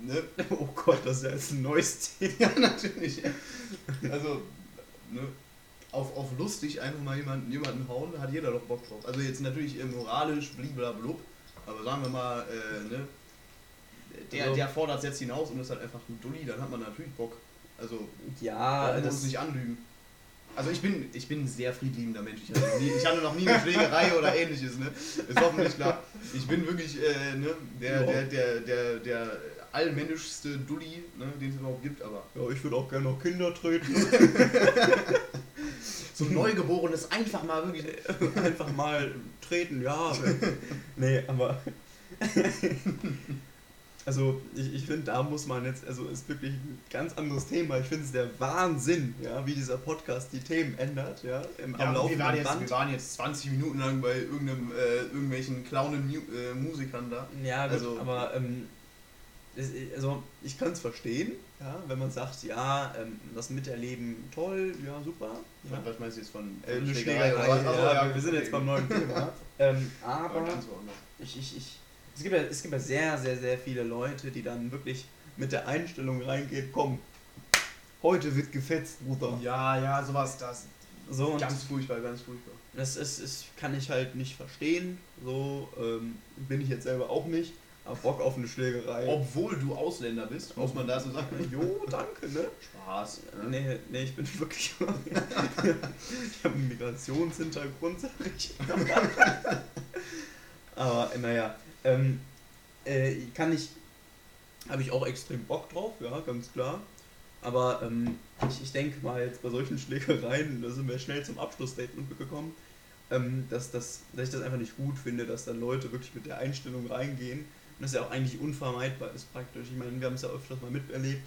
Speaker 2: Ne?
Speaker 1: Oh Gott, das ist ja jetzt ein neues Thema.
Speaker 2: Ja, natürlich. Also, ne? Auf, auf lustig einfach mal jemanden, jemanden hauen, hat jeder doch Bock drauf. Also jetzt natürlich äh, moralisch, bliblablub, aber sagen wir mal, äh, ne? Der,
Speaker 1: Also-
Speaker 2: der fordert es jetzt hinaus und ist halt einfach ein Dulli, dann hat man natürlich Bock. Also,
Speaker 1: Ja, das,
Speaker 2: nicht anlügen. Also ich bin, ich bin ein sehr friedliebender Mensch. Ich hatte, noch nie, ich hatte noch nie eine Schlägerei oder ähnliches, ne? Ist hoffentlich klar. Ich bin wirklich äh, ne, der, der, der, der, der allmännischste Dulli, ne, den es überhaupt gibt, aber
Speaker 1: ja, ich würde auch gerne noch Kinder treten.
Speaker 2: so ein Neugeborenes einfach mal wirklich.
Speaker 1: Einfach mal treten, ja. nee, aber. Also ich, ich finde, da muss man jetzt, also ist wirklich ein ganz anderes Thema. Ich finde es der Wahnsinn, ja, wie dieser Podcast die Themen ändert, ja, im,
Speaker 2: Ja,
Speaker 1: am
Speaker 2: aber wir, waren jetzt,
Speaker 1: Band.
Speaker 2: wir waren jetzt 20 Minuten lang bei irgendeinem, äh, irgendwelchen clownen äh, Musikern da.
Speaker 1: Ja, gut,
Speaker 2: Also-
Speaker 1: aber ähm, also ich kann es verstehen, ja, wenn man sagt, ja, ähm, das Miterleben toll, ja, super. Ja.
Speaker 2: Was meinst du jetzt von,
Speaker 1: Äh,
Speaker 2: Schlägerei
Speaker 1: Schlägerei,
Speaker 2: oder was?
Speaker 1: ja,
Speaker 2: Achso,
Speaker 1: wir, sind jetzt beim neuen Thema. ähm,
Speaker 2: Aber
Speaker 1: ich, ich, ich, es, gibt ja, es gibt ja sehr, sehr, sehr viele Leute, die dann wirklich mit der Einstellung reingehen, komm, heute wird gefetzt, Bruder.
Speaker 2: Ja, ja, sowas, das.
Speaker 1: So,
Speaker 2: Ganz furchtbar, ganz furchtbar.
Speaker 1: das ist, ist, kann ich halt nicht verstehen. So ähm, bin ich jetzt selber auch nicht. Aber Bock auf eine Schlägerei.
Speaker 2: Obwohl du Ausländer bist, muss man da so sagen.
Speaker 1: Jo, danke, ne?
Speaker 2: Spaß.
Speaker 1: Nee, nee, ich bin wirklich. ich habe einen Migrationshintergrund, sag ich. Aber naja, ähm, äh, kann ich. Habe ich auch extrem Bock drauf, ja, ganz klar. Aber ähm, ich, ich denke mal, jetzt bei solchen Schlägereien, da sind wir schnell zum Abschlussstatement gekommen, ähm, dass, das, dass ich das einfach nicht gut finde, dass dann Leute wirklich mit der Einstellung reingehen. Und das ja auch eigentlich unvermeidbar ist praktisch. Ich meine, wir haben es ja öfters mal miterlebt,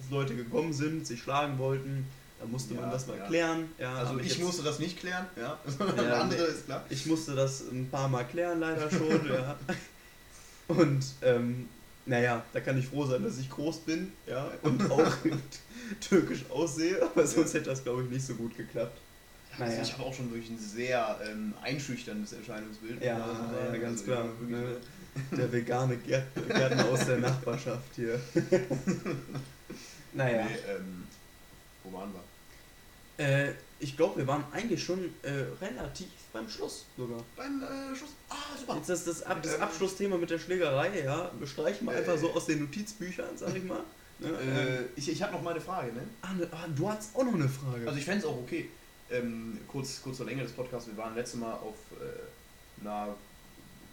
Speaker 1: dass Leute gekommen sind, sich schlagen wollten, da musste
Speaker 2: Ja,
Speaker 1: man das mal
Speaker 2: ja.
Speaker 1: klären. Ja,
Speaker 2: Also ich musste das nicht klären, ja.
Speaker 1: Ja,
Speaker 2: andere
Speaker 1: nee.
Speaker 2: ist klar.
Speaker 1: ich musste das ein paar Mal klären, leider schon, ja. Und, ähm, naja, da kann ich froh sein, dass ich groß bin, ja, und auch türkisch aussehe, aber sonst hätte das, glaube ich, nicht so gut geklappt.
Speaker 2: Also
Speaker 1: Naja.
Speaker 2: ich habe auch schon wirklich ein sehr ähm, einschüchterndes Erscheinungsbild.
Speaker 1: Ja, ja, ganz
Speaker 2: Also,
Speaker 1: klar.
Speaker 2: wirklich-
Speaker 1: Ne? Der vegane Gärt Gärtner aus der Nachbarschaft hier. naja.
Speaker 2: Nee, ähm, wo waren wir?
Speaker 1: Äh, ich glaube, wir waren eigentlich schon äh, relativ beim Schluss sogar.
Speaker 2: Beim äh, Schuss. Ah, super.
Speaker 1: Jetzt das, das, Ab das
Speaker 2: Ähm,
Speaker 1: Abschlussthema mit der Schlägerei, ja, bestreichen wir
Speaker 2: Äh,
Speaker 1: einfach so aus den Notizbüchern, sag ich mal. Ne?
Speaker 2: Äh, ich ich habe noch mal eine Frage, ne?
Speaker 1: ah, ne, ah, du hast auch noch eine Frage.
Speaker 2: Also ich fände es auch okay. Ähm, kurz, kurz zur Länge des Podcasts. Wir waren letztes Mal auf äh, einer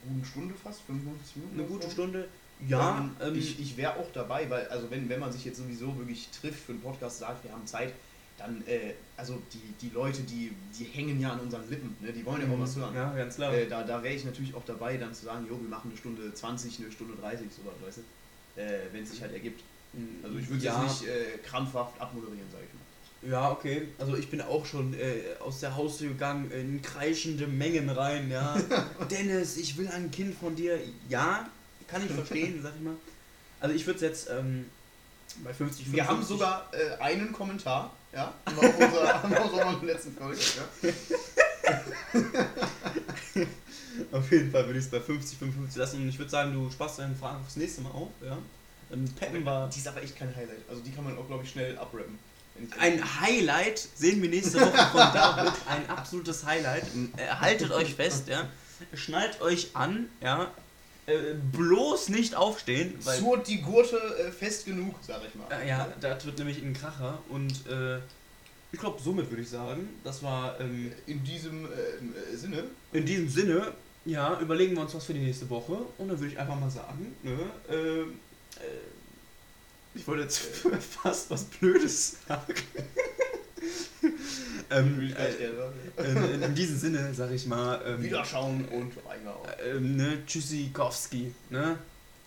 Speaker 2: guten Stunde fast, 55 Minuten.
Speaker 1: eine gute. Stunde. Ja,
Speaker 2: ähm,
Speaker 1: ähm,
Speaker 2: ich ich wäre auch dabei, weil, also wenn, wenn man sich jetzt sowieso wirklich trifft für einen Podcast, sagt, wir haben Zeit, dann, äh, also die, die Leute, die, die hängen ja an unseren Lippen, ne? die wollen ja auch was hören.
Speaker 1: Mhm. Ja, ganz klar.
Speaker 2: Äh, da da wäre ich natürlich auch dabei, dann zu sagen, jo, wir machen eine Stunde 20, eine Stunde 30, sowas, weißt du? Äh, wenn es sich halt ergibt. Also ich würde
Speaker 1: ja,
Speaker 2: jetzt nicht äh, krampfhaft abmoderieren, sage ich mal.
Speaker 1: Ja, okay. Also ich bin auch schon äh, aus der Haustür gegangen in kreischende Mengen rein, ja. Dennis, ich will ein Kind von dir. Ja, kann ich verstehen, sag ich mal. Also ich würde es jetzt ähm, bei 50, 55...
Speaker 2: Wir haben sogar äh, einen Kommentar, ja, haben wir auf unserer, letzten Folge. Ja.
Speaker 1: Auf jeden Fall würde ich es bei 50, 55 lassen und ich würde sagen, du sparst deine Fragen fürs nächste Mal auf, ja. Dann peppen wir...
Speaker 2: Die ist aber echt kein Highlight. Also die kann man auch, glaube ich, schnell abrappen.
Speaker 1: Ein Highlight sehen wir nächste Woche von David. Ein absolutes Highlight. Äh, haltet euch fest, ja. Schnallt euch an, ja. Äh, bloß nicht aufstehen, weil.
Speaker 2: Zurt die Gurte äh, fest genug, sag ich mal.
Speaker 1: Äh, ja, das wird nämlich ein Kracher und äh, ich glaube, somit würde ich sagen, das war ähm,
Speaker 2: In diesem äh, äh, Sinne,
Speaker 1: in diesem Sinne ja, überlegen wir uns was für die nächste Woche und dann würde ich einfach mal sagen, ne, ähm, äh, ich wollte jetzt fast was Blödes sagen. ähm, äh, in, in diesem Sinne, sag ich mal. Ähm,
Speaker 2: Wiederschauen und Reingauen.
Speaker 1: Ähm, ne, Tschüssikowski, ne?